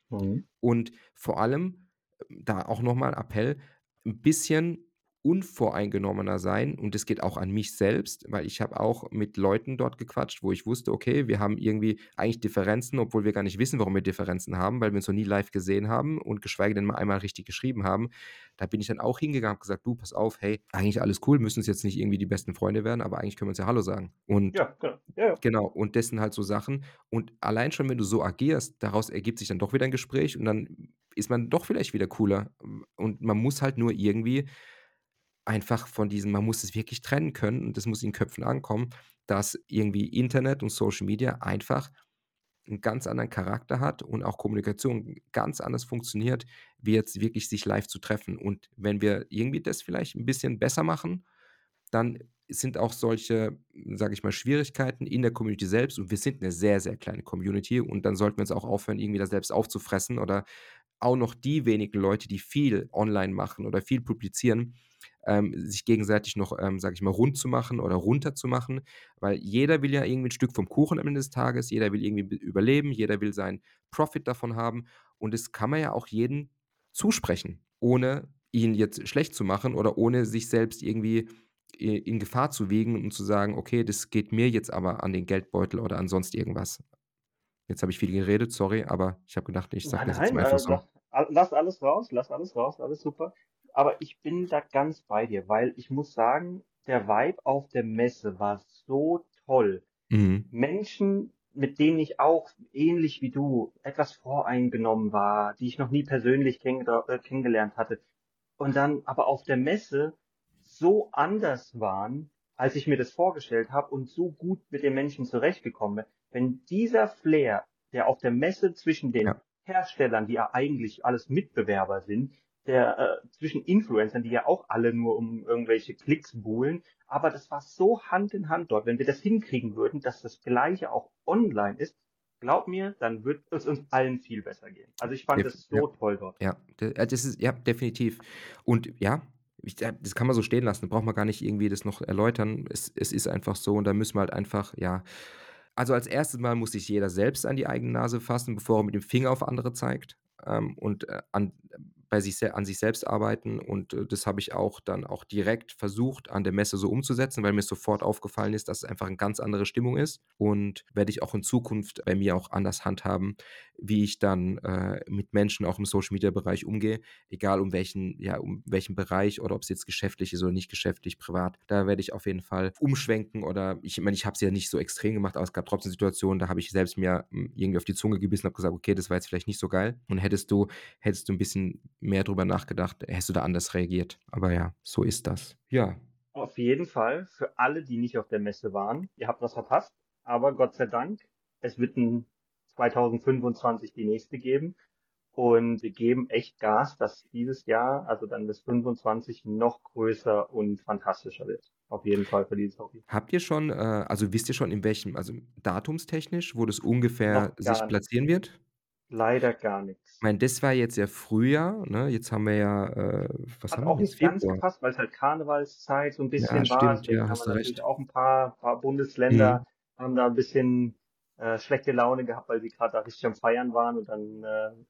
Mhm. Und vor allem, da auch nochmal Appell, ein bisschen unvoreingenommener sein und das geht auch an mich selbst, weil ich habe auch mit Leuten dort gequatscht, wo ich wusste, okay, wir haben irgendwie eigentlich Differenzen, obwohl wir gar nicht wissen, warum wir Differenzen haben, weil wir uns noch nie live gesehen haben und geschweige denn mal einmal richtig geschrieben haben. Da bin ich dann auch hingegangen und gesagt, du, pass auf, hey, eigentlich alles cool, müssen es jetzt nicht irgendwie die besten Freunde werden, aber eigentlich können wir uns ja Hallo sagen. Und Ja, genau. Ja, ja. Genau, und das sind halt so Sachen. Und allein schon, wenn du so agierst, daraus ergibt sich dann doch wieder ein Gespräch und dann ist man doch vielleicht wieder cooler. Und man muss halt nur irgendwie einfach von diesem, man muss es wirklich trennen können und das muss in den Köpfen ankommen, dass irgendwie Internet und Social Media einfach einen ganz anderen Charakter hat und auch Kommunikation ganz anders funktioniert, wie jetzt wirklich sich live zu treffen. Und wenn wir irgendwie das vielleicht ein bisschen besser machen, dann sind auch solche, sage ich mal, Schwierigkeiten in der Community selbst und wir sind eine sehr, sehr kleine Community und dann sollten wir uns auch aufhören, irgendwie da selbst aufzufressen oder auch noch die wenigen Leute, die viel online machen oder viel publizieren, ähm, sich gegenseitig noch, ähm, sage ich mal, rund zu machen oder runter zu machen, weil jeder will ja irgendwie ein Stück vom Kuchen am Ende des Tages, jeder will irgendwie be- überleben, jeder will seinen Profit davon haben und das kann man ja auch jedem zusprechen, ohne ihn jetzt schlecht zu machen oder ohne sich selbst irgendwie in Gefahr zu wiegen und zu sagen, okay, das geht mir jetzt aber an den Geldbeutel oder an sonst irgendwas. Jetzt habe ich viel geredet, sorry, aber ich habe gedacht, ich sage das jetzt mal einfach so. lass alles raus, lass alles raus, alles super. Aber ich bin da ganz bei dir, weil ich muss sagen, der Vibe auf der Messe war so toll. Mhm. Menschen, mit denen ich auch ähnlich wie du etwas voreingenommen war, die ich noch nie persönlich kenn äh, kennengelernt hatte, und dann aber auf der Messe so anders waren, als ich mir das vorgestellt habe und so gut mit den Menschen zurechtgekommen bin. Wenn dieser Flair, der auf der Messe zwischen den Ja. Herstellern, die ja eigentlich alles Mitbewerber sind, der äh, zwischen Influencern, die ja auch alle nur um irgendwelche Klicks buhlen, aber das war so Hand in Hand dort. Wenn wir das hinkriegen würden, dass das Gleiche auch online ist, glaub mir, dann wird es uns allen viel besser gehen. Also ich fand Def- das so ja. toll dort. Ja, das ist, ja, definitiv. Und ja, ich, das kann man so stehen lassen. Da braucht man gar nicht irgendwie das noch erläutern. Es, es ist einfach so und da müssen wir halt einfach, ja. Also als erstes Mal muss sich jeder selbst an die eigene Nase fassen, bevor er mit dem Finger auf andere zeigt ähm, und äh, an, bei sich, an sich selbst arbeiten. Und äh, das habe ich auch dann auch direkt versucht, an der Messe so umzusetzen, weil mir sofort aufgefallen ist, dass es einfach eine ganz andere Stimmung ist. Und werde ich auch in Zukunft bei mir auch anders handhaben, wie ich dann äh, mit Menschen auch im Social Media Bereich umgehe, egal um welchen, ja, um welchen Bereich oder ob es jetzt geschäftlich ist oder nicht geschäftlich, privat. Da werde ich auf jeden Fall umschwenken oder ich meine, ich habe es ja nicht so extrem gemacht, aber es gab trotzdem Situationen, da habe ich selbst mir mh, irgendwie auf die Zunge gebissen und habe gesagt, okay, das war jetzt vielleicht nicht so geil. Und hättest du, hättest du ein bisschen mehr drüber nachgedacht, hättest du da anders reagiert. Aber ja, so ist das. Ja, Auf jeden Fall für alle, die nicht auf der Messe waren. Ihr habt was verpasst, aber Gott sei Dank, es wird ein 2025 die nächste geben. Und wir geben echt Gas, dass dieses Jahr, also dann bis 25, noch größer und fantastischer wird. Auf jeden Fall für dieses Hobby. Habt ihr schon, äh, also wisst ihr schon, in welchem, also datumstechnisch, wo das ungefähr sich nicht. platzieren wird? Leider gar nichts. Ich meine, das war jetzt ja Frühjahr, ne? Jetzt haben wir ja, äh, was Hat haben auch wir jetzt? nicht ganz gepasst, weil es halt Karnevalszeit so ein bisschen Ja, war. stimmt, Deswegen ja, haben hast wir natürlich recht. auch ein paar, paar Bundesländer haben da ein bisschen äh, schlechte Laune gehabt, weil sie gerade da richtig am Feiern waren und dann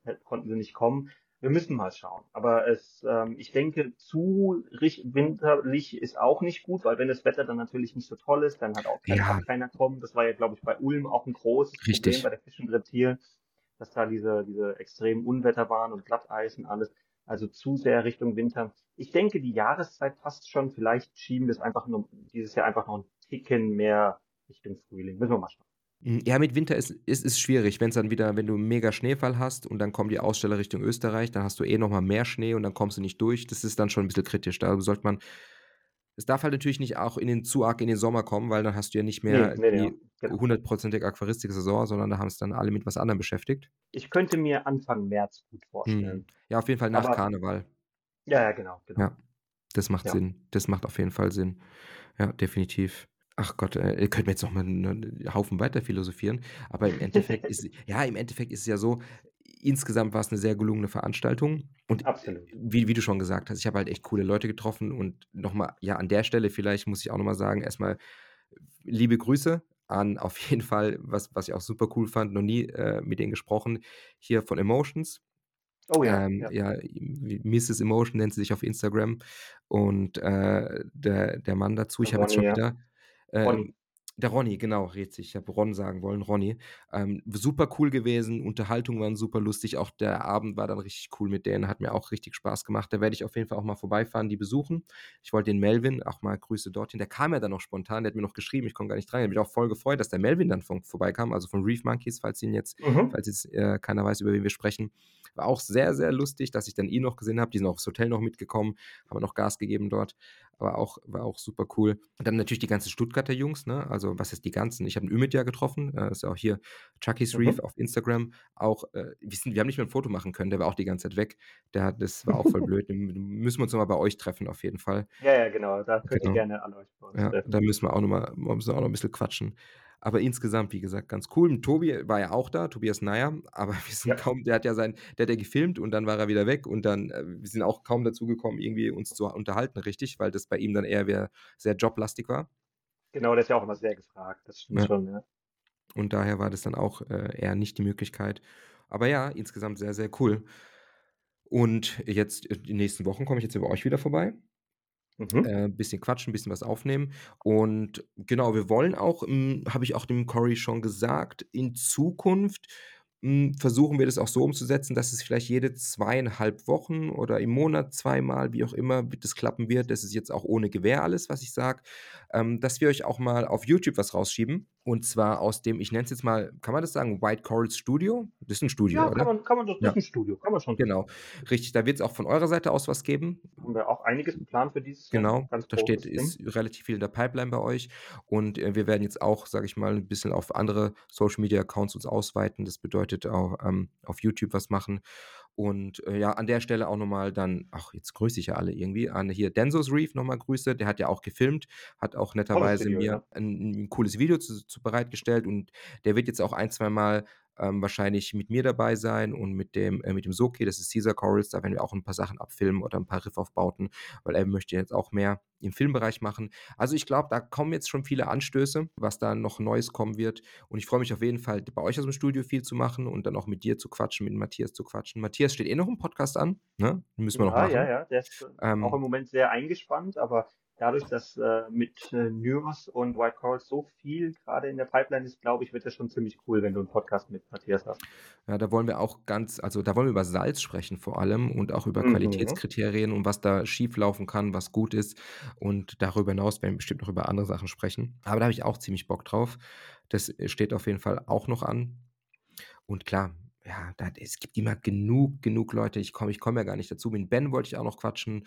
äh, konnten sie nicht kommen. Wir müssen mal schauen. Aber es, ähm, ich denke, zu winterlich ist auch nicht gut, weil wenn das Wetter dann natürlich nicht so toll ist, dann hat auch, kann Ja. auch keiner kommen. Das war ja, glaube ich, bei Ulm auch ein großes Problem Richtig. bei der Fisch und Reptil, dass da diese, diese extremen Unwetter waren und Glatteis und alles. Also zu sehr Richtung Winter. Ich denke, die Jahreszeit passt schon. Vielleicht schieben wir es einfach nur, dieses Jahr einfach noch einen Ticken mehr Richtung Frühling. Müssen wir mal schauen. Hm, ja, mit Winter ist ist ist schwierig, wenn's dann wieder wenn du mega Schneefall hast und dann kommen die Aussteller Richtung Österreich, dann hast du eh noch mal mehr Schnee und dann kommst du nicht durch. Das ist dann schon 'n bisschen kritisch. Da sollte man es darf halt natürlich nicht auch in den zu arg in den Sommer kommen, weil dann hast du ja nicht mehr ne, ja, die genau. hundertprozentige Aquaristik-Saison, sondern da haben's dann alle mit was anderem beschäftigt. Ich könnte mir Anfang März gut vorstellen. Ja, auf jeden Fall nach Aber Karneval. ja, ja, genau, genau. Ja, das macht Ja. Sinn. Das macht auf jeden Fall Sinn. Ja, definitiv. Ach Gott, äh, ihr könnt mir jetzt noch mal 'nen Haufen weiter philosophieren, aber im Endeffekt *laughs* ist ja, im Endeffekt ist es ja so, insgesamt war's 'ne sehr gelungene Veranstaltung und Absolut. wie wie du schon gesagt hast, ich habe halt echt coole Leute getroffen und noch mal ja, an der Stelle vielleicht muss ich auch noch mal sagen, erst mal liebe Grüße an auf *laughs* jeden Fall, was was ich auch super cool fand, noch nie, äh, mit denen gesprochen, hier von Emotions. Oh ja, Ähm, ja. ja, Mrs. Emotion nennt sie sich auf Instagram und, äh, der der Mann dazu, ich habe jetzt schon wieder, Ronny. Der Ronny, genau, richtig. Ich habe Ron sagen wollen, Ronny. Ähm, super cool gewesen, Unterhaltungen waren super lustig, auch der Abend war dann richtig cool mit denen, hat mir auch richtig Spaß gemacht. Da werde ich auf jeden Fall auch mal vorbeifahren, die besuchen. Ich wollte den Melvin auch mal Grüße dorthin. Der kam ja dann noch spontan, der hat mir noch geschrieben, ich konnte gar nicht dran. Ich habe mich auch voll gefreut, dass der Melvin dann von vorbeikam, also von Reef Monkeys, falls ihn jetzt Mhm. falls jetzt, äh, keiner weiß, über wen wir sprechen. War auch sehr, sehr lustig, dass ich dann ihn noch gesehen habe. Die sind auch aufs Hotel noch mitgekommen, haben noch Gas gegeben dort. Aber auch war auch super cool. Und dann natürlich die ganzen Stuttgarter Jungs, ne? Also, was heißt die ganzen? Ich habe 'n Ümit ja getroffen, äh, ist ja auch hier Chucky's Reef Mhm. auf Instagram. Auch, äh, wir sind wir haben nicht mal 'n Foto machen können, der war auch die ganze Zeit weg. Der hat das war auch voll *laughs* blöd. Müssen wir uns noch mal bei euch treffen auf jeden Fall. Ja, ja, genau. Da könnt ihr Genau. gerne alle euch Ja, da müssen wir auch noch mal müssen wir auch noch 'n bisschen quatschen. Aber insgesamt, wie gesagt, ganz cool. Und Tobi war ja auch da, Tobias Neier, *laughs* aber wir sind Ja. kaum der hat ja sein der hat ja gefilmt und dann war er wieder weg und dann äh, wir sind auch kaum dazu gekommen, irgendwie uns zu unterhalten richtig, weil das bei ihm dann eher sehr joblastig war. Genau, der ist ja auch immer sehr gefragt. Das stimmt Ja. schon, ja. Und daher war das dann auch, äh, eher nicht die Möglichkeit. Aber ja, insgesamt sehr, sehr cool. Und jetzt, äh, die nächsten Wochen komme ich jetzt bei euch wieder vorbei. Mhm. Äh, bisschen quatschen, bisschen was aufnehmen. Und genau, wir wollen auch, hm, habe ich auch dem Corey schon gesagt, in Zukunft, hm, versuchen wir das auch so umzusetzen, dass es vielleicht jede 2,5 Wochen oder im Monat zweimal, wie auch immer, das klappen wird. Das ist jetzt auch ohne Gewähr alles, was ich sage. Ähm, dass wir euch auch mal auf YouTube was rausschieben. Und zwar aus dem, ich nenne es jetzt mal, kann man das sagen, White Corals Studio? Das ist 'n Studio, Ja, oder? kann man kann man das Ja. ist 'n Studio, kann man schon Genau, richtig. Da wird's auch von eurer Seite aus was geben. Haben wir auch einiges geplant für dieses Jahr. Genau, Ganz da steht Ding. ist relativ viel in der Pipeline bei euch. Und, äh, wir werden jetzt auch, sage ich mal, 'n bisschen auf andere Social Media Accounts uns ausweiten. Das bedeutet auch, ähm, auf YouTube was machen. Und, äh, ja, an der Stelle auch noch mal dann ach, jetzt grüße ich ja alle irgendwie, an hier Denzo's Reef noch mal Grüße. Der hat ja auch gefilmt, hat auch netterweise Video, mir ja. 'n 'n cooles Video zu zu bereitgestellt und der wird jetzt auch ein zweimal, ähm, wahrscheinlich mit mir dabei sein und mit dem äh, mit dem Soki, das ist Caesar Corals. Da werden wir auch 'n paar Sachen abfilmen oder 'n paar Riffaufbauten, weil er möchte jetzt auch mehr im Filmbereich machen. Also, ich glaube, da kommen jetzt schon viele Anstöße, was da noch Neues kommen wird. Und ich freue mich auf jeden Fall, bei euch aus'm Studio viel zu machen und dann auch mit dir zu quatschen, mit Matthias zu quatschen. Matthias steht eh noch 'n Podcast an, ne? Den müssen wir noch Ja, machen. ja, ja. Der ist, äh, auch Ähm im Moment sehr eingespannt, aber dadurch, dass, äh, mit, äh, Nyros und White Corals so viel grade in der Pipeline ist, glaube ich, wird das schon ziemlich cool, wenn du 'n Podcast mit Matthias hast. Ja, da wollen wir auch ganz also, da wollen wir über Salz sprechen vor allem und auch über Mhm. Qualitätskriterien und was da schieflaufen kann, was gut ist. Und darüber hinaus werden wir bestimmt noch über andere Sachen sprechen. Aber da habe ich auch ziemlich Bock drauf. Das, äh, steht auf jeden Fall auch noch an. Und klar, ja, da es gibt immer genug genug Leute. Ich komme ich komme ja gar nicht dazu. Mit Ben wollte ich auch noch quatschen.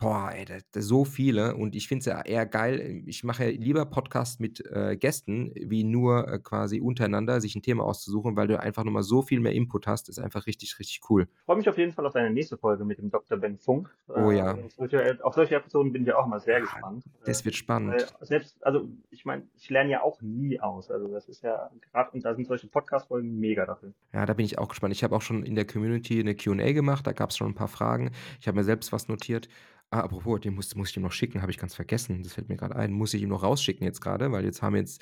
Boah, ey, da da so viele und ich finde es ja eher geil. Ich mache ja lieber Podcasts mit, äh, Gästen, wie nur, äh, quasi untereinander sich 'n Thema auszusuchen, weil du einfach noch mal so viel mehr Input hast. Ist einfach richtig, richtig cool. Ich freue mich auf jeden Fall auf deine nächste Folge mit dem Dr. Ben Funk. Oh Äh, ja. auf solche auf solche Episoden bin ich auch immer sehr Ja, gespannt. das Äh, wird weil spannend. selbst also, ich meine, ich lerne ja auch nie aus. Also, das ist ja grad und da sind solche Podcast-Folgen mega dafür. Ja, da bin ich auch gespannt. Ich habe auch schon in der Community 'ne Q&A gemacht, da gab's schon 'n paar Fragen. Ich habe mir selbst was notiert. Ah, apropos, den muss muss ich ihm noch schicken, habe ich ganz vergessen. Das fällt mir grad ein. Muss ich ihm noch rausschicken jetzt grade, weil jetzt haben wir jetzt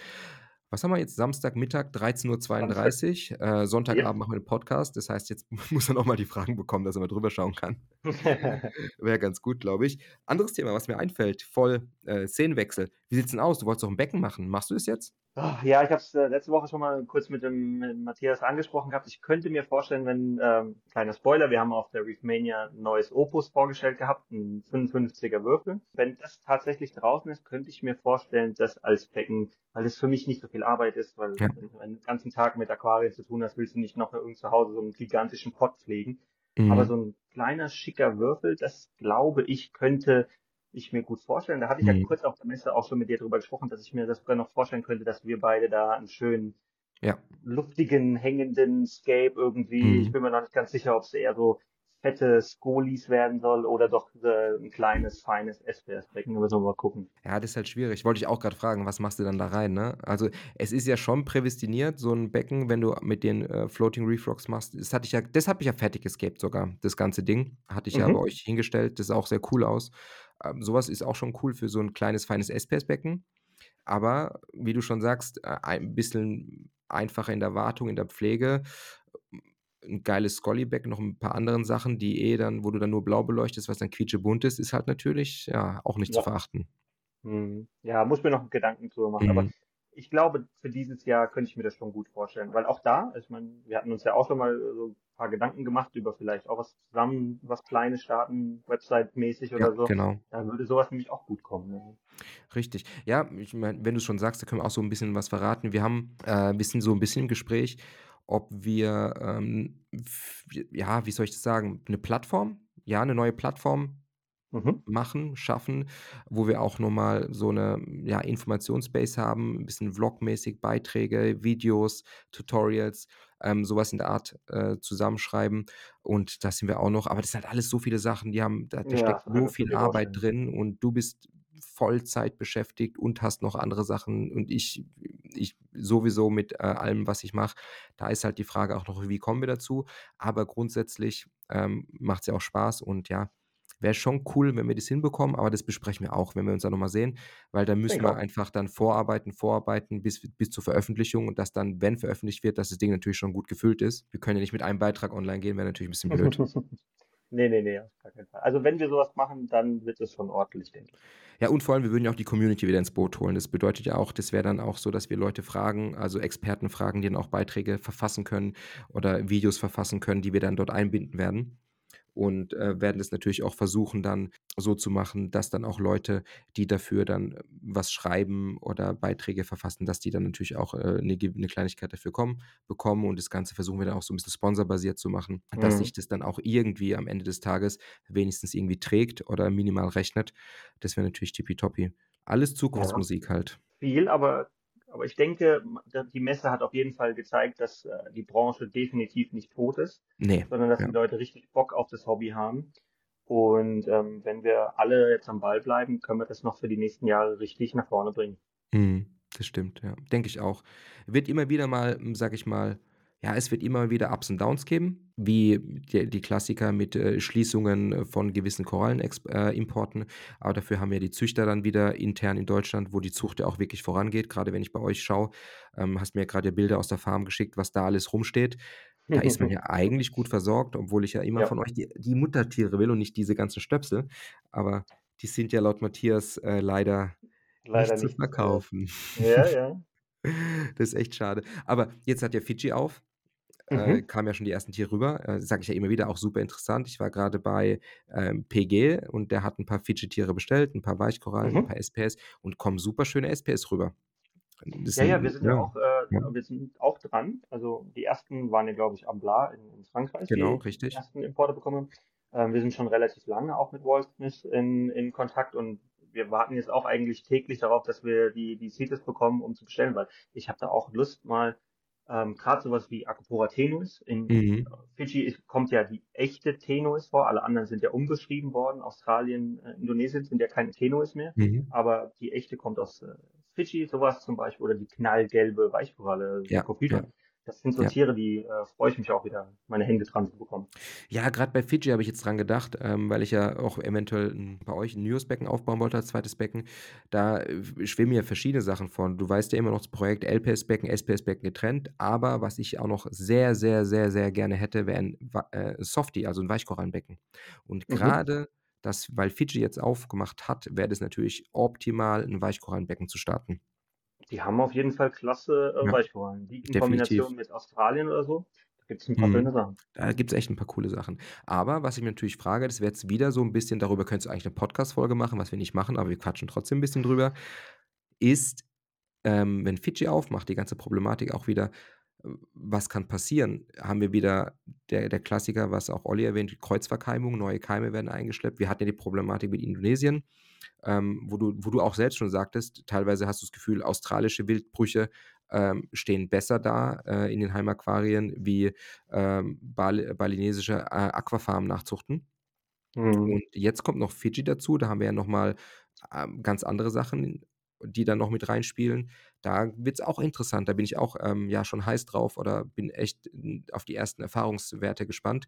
was haben wir jetzt? Samstagmittag, 13.32 Uhr. Äh, Sonntagabend Ja. machen wir 'n Podcast. Das heißt, jetzt *laughs* muss er noch mal die Fragen bekommen, dass er mal drüber schauen kann. *laughs* Wäre ganz gut, glaube ich. Anderes Thema, was mir einfällt, voll, äh, Szenenwechsel. Wie sieht's denn aus? Du wolltest doch 'n Becken machen. Machst du das jetzt? Ah, ja, ich habe es äh, letzte Woche schon mal kurz mit dem mit Matthias angesprochen gehabt. Ich könnte mir vorstellen, wenn, ähm, kleiner Spoiler, wir haben auf der Reefmania 'n neues Opus vorgestellt gehabt, 'n 55er Würfel. Wenn das tatsächlich draußen ist, könnte ich mir vorstellen, das als Becken weil es für mich nicht so viel Arbeit ist, weil Ja. wenn du einen ganzen Tag mit Aquarien zu tun hast, willst du nicht noch irgend zu Hause so 'n gigantischen Pott pflegen. Aber Mhm. so 'n kleiner, schicker Würfel, das glaube ich, könnte ich mir gut vorstellen. Da hatte ich ja Mhm. kurz auf der Messe auch schon mit dir drüber gesprochen, dass ich mir das sogar noch vorstellen könnte, dass wir beide da 'n schönen Ja. luftigen, hängenden Scape irgendwie ich Mhm. bin mir noch nicht ganz sicher, ob's eher so fette Skolis werden soll oder doch, äh, 'n kleines, feines SPS-Becken. Da müssen wir mal gucken. Ja, das ist halt schwierig. Wollte ich auch grad fragen, was machst du dann da rein, ne? Also, es ist ja schon prädestiniert, so 'n Becken, wenn du mit den, äh, Floating Reef Rocks machst. Das hatte ich ja das habe ich ja fertig gescaped sogar, das ganze Ding. Hatte ich ja bei Mhm. euch hingestellt. Das sah auch sehr cool aus. Ähm, so was ist auch schon cool für so 'n kleines, feines SPS-Becken. Aber wie du schon sagst, äh, ein bisschen einfacher in der Wartung, in der Pflege. 'N geiles Scoli-Becken, noch 'n paar anderen Sachen, die eh dann wo du dann nur blau beleuchtest, was dann quietschebunt ist, ist halt natürlich, ja, auch nicht zu Ja. verachten. Mhm. Ja, muss mir noch Gedanken drüber machen. Aber Mhm. Ich glaube, für dieses Jahr könnte ich mir das schon gut vorstellen. Weil auch da ich meine, wir hatten uns ja auch schon mal so 'n paar Gedanken gemacht über vielleicht auch was zusammen was Kleines starten, Website-mäßig Ja, oder so. genau. Da würde so was nämlich auch gut kommen, ja. Richtig. Ja, ich meine, wenn du's schon sagst, da können wir auch so 'n bisschen was verraten. Wir haben äh, wir sind so 'n bisschen im Gespräch, ob wir, ähm, ja, wie soll ich das sagen, 'ne Plattform ja, 'ne neue Plattform Mhm. machen, schaffen, wo wir auch noch mal so 'ne, ja, Informationsbase haben, 'n bisschen vlogmäßig Beiträge, Videos, Tutorials, ähm, so was in der Art, äh, zusammenschreiben. Und da sind wir auch noch aber das sind halt alles so viele Sachen, die haben da da Ja, steckt das so ich viel Arbeit drin und du bist Vollzeit beschäftigt und hast noch andere Sachen und ich ich sowieso mit, äh, allem, was ich mache. Da ist halt die Frage auch noch, wie kommen wir dazu? Aber grundsätzlich, ähm, macht's ja auch Spaß und ja, wäre schon cool, wenn wir das hinbekommen, aber das besprechen wir auch, wenn wir uns dann noch mal sehen, weil da müssen Denke wir einfach dann vorarbeiten, vorarbeiten bis bis zur Veröffentlichung und dass dann, wenn veröffentlicht wird, dass das Ding natürlich schon gut gefüllt ist. Wir können ja nicht mit einem Beitrag online gehen, wäre natürlich 'n bisschen blöd. *laughs* Ne, ne, ne, auf gar keinen Fall. Also, wenn wir so was machen, dann wird es schon ordentlich, denke ich. Ja, und vor allem, wir würden ja auch die Community wieder ins Boot holen. Das bedeutet ja auch das wäre dann auch so, dass wir Leute fragen, also Experten fragen, die dann auch Beiträge verfassen können oder Videos verfassen können, die wir dann dort einbinden werden. Und, äh, werden das natürlich auch versuchen, dann so zu machen, dass dann auch Leute, die dafür dann was schreiben oder Beiträge verfassen, dass die dann natürlich auch, äh, 'ne ge 'ne Kleinigkeit dafür kommen bekommen. Und das Ganze versuchen wir dann auch so 'n bisschen sponsorbasiert zu machen, dass sich Mhm. das dann auch irgendwie am Ende des Tages wenigstens irgendwie trägt oder minimal rechnet. Das wäre natürlich tippitoppi. Alles Ja. Zukunftsmusik halt. Viel, aber aber ich denke, die Messe hat auf jeden Fall gezeigt, dass, äh, die Branche definitiv nicht tot ist, Ne, sondern dass ja. die Leute richtig Bock auf das Hobby haben. Und, ähm, wenn wir alle jetzt am Ball bleiben, können wir das noch für die nächsten Jahre richtig nach vorne bringen. Mhm, das stimmt, ja. Denke ich auch. Wird immer wieder mal, sage ich mal ja, es wird immer wieder Ups und Downs geben, wie die die Klassiker mit, äh, Schließungen von gewissen Korallenex äh. Aber dafür haben wir die Züchter dann wieder intern in Deutschland, wo die Zucht ja auch wirklich vorangeht. Grade wenn ich bei euch schaue, ähm, hast mir ja ja Bilder aus der Farm geschickt, was da alles rumsteht. Da ist man *laughs* ja eigentlich gut versorgt, obwohl ich ja immer Ja. von euch die die Muttertiere will und nicht diese ganzen Stöpsel. Aber die sind ja laut Matthias, äh, leider Leider nicht zu nichts, äh verkaufen. ja, ja. Das ist echt schade. Aber jetzt hat ja Fidschi auf. Äh, Mhm. kamen ja schon die ersten Tiere rüber. Äh, sage ich ja immer wieder, auch super interessant. Ich war grade bei, ähm, PG und der hat 'n paar Fidschi-Tiere bestellt, 'n paar Weichkorallen, Mhm. paar SPS und kommen super schöne SPS rüber. Das Ja, ja, wir sind ja auch äh, ja. wir sind auch dran. Also, die ersten waren ja, glaube ich, Amblar in in Frankreich, Genau, die die richtig. ersten Importe bekommen. Ähm, wir sind schon relativ lange auch mit Walsmith in in Kontakt und wir warten jetzt auch eigentlich täglich darauf, dass wir die die Seedless bekommen, um zu bestellen, weil ich habe da auch Lust mal ähm, grad so was wie Acropora tenuis. In Mhm. Fidschi kommt ja die echte Tenuis vor. Alle anderen sind ja umbeschrieben worden. Australien, äh, Indonesien sind ja keine Tenuis mehr, Mhm. aber die echte kommt aus, äh, Fidschi, so was zum Beispiel oder die knallgelbe Weichkoralle, Ja, Kokophyton. ja. Das sind so Ja. Tiere, die äh, freue ich mich auch wieder, meine Hände dran zu bekommen. Ja, gerade bei Fidschi habe ich jetzt dran gedacht, ähm, weil ich ja auch eventuell 'n bei euch 'n News-Becken aufbauen wollte als zweites Becken. Da, äh, schwimmen ja verschiedene Sachen von. Du weißt ja immer noch das Projekt LPS-Becken, SPS-Becken getrennt, aber was ich auch noch sehr, sehr, sehr, sehr gerne hätte, wäre 'n Wa äh, Softie, also 'n Weichkorallenbecken. Und Mhm. gerade das weil Fidschi jetzt aufgemacht hat, wäre das natürlich optimal, 'n Weichkorallenbecken zu starten. Die haben auf jeden Fall klasse, äh, Ja, Weichkorallen. Die in definitiv. Kombination mit Australien oder so, da gibt's 'n paar Mhm. schöne Sachen. Da gibt's echt 'n paar coole Sachen. Aber was ich mich natürlich frage, das wäre jetzt wieder so 'n bisschen darüber könntest du eigentlich 'ne Podcast-Folge machen, was wir nicht machen, aber wir quatschen trotzdem 'n bisschen drüber, ist, ähm, wenn Fidschi aufmacht, die ganze Problematik auch wieder, was kann passieren? Haben wir wieder der der Klassiker, was auch Olli erwähnt, Kreuzverkeimung, neue Keime werden eingeschleppt. Wir hatten ja die Problematik mit Indonesien, ähm, wo du wo du auch selbst schon sagtest, teilweise hast du das Gefühl, australische Wildbrüche, ähm, stehen besser da, äh, in den Heimaquarien wie, ähm, bal balinesische, äh, Aquafarm-Nachzuchten. Mhm. Und jetzt kommt noch Fidschi dazu, da haben wir ja noch mal, ähm, ganz andere Sachen, die da noch mit reinspielen. Da wird's auch interessant. Da bin ich auch, ähm, ja, schon heiß drauf oder bin echt, hm, auf die ersten Erfahrungswerte gespannt,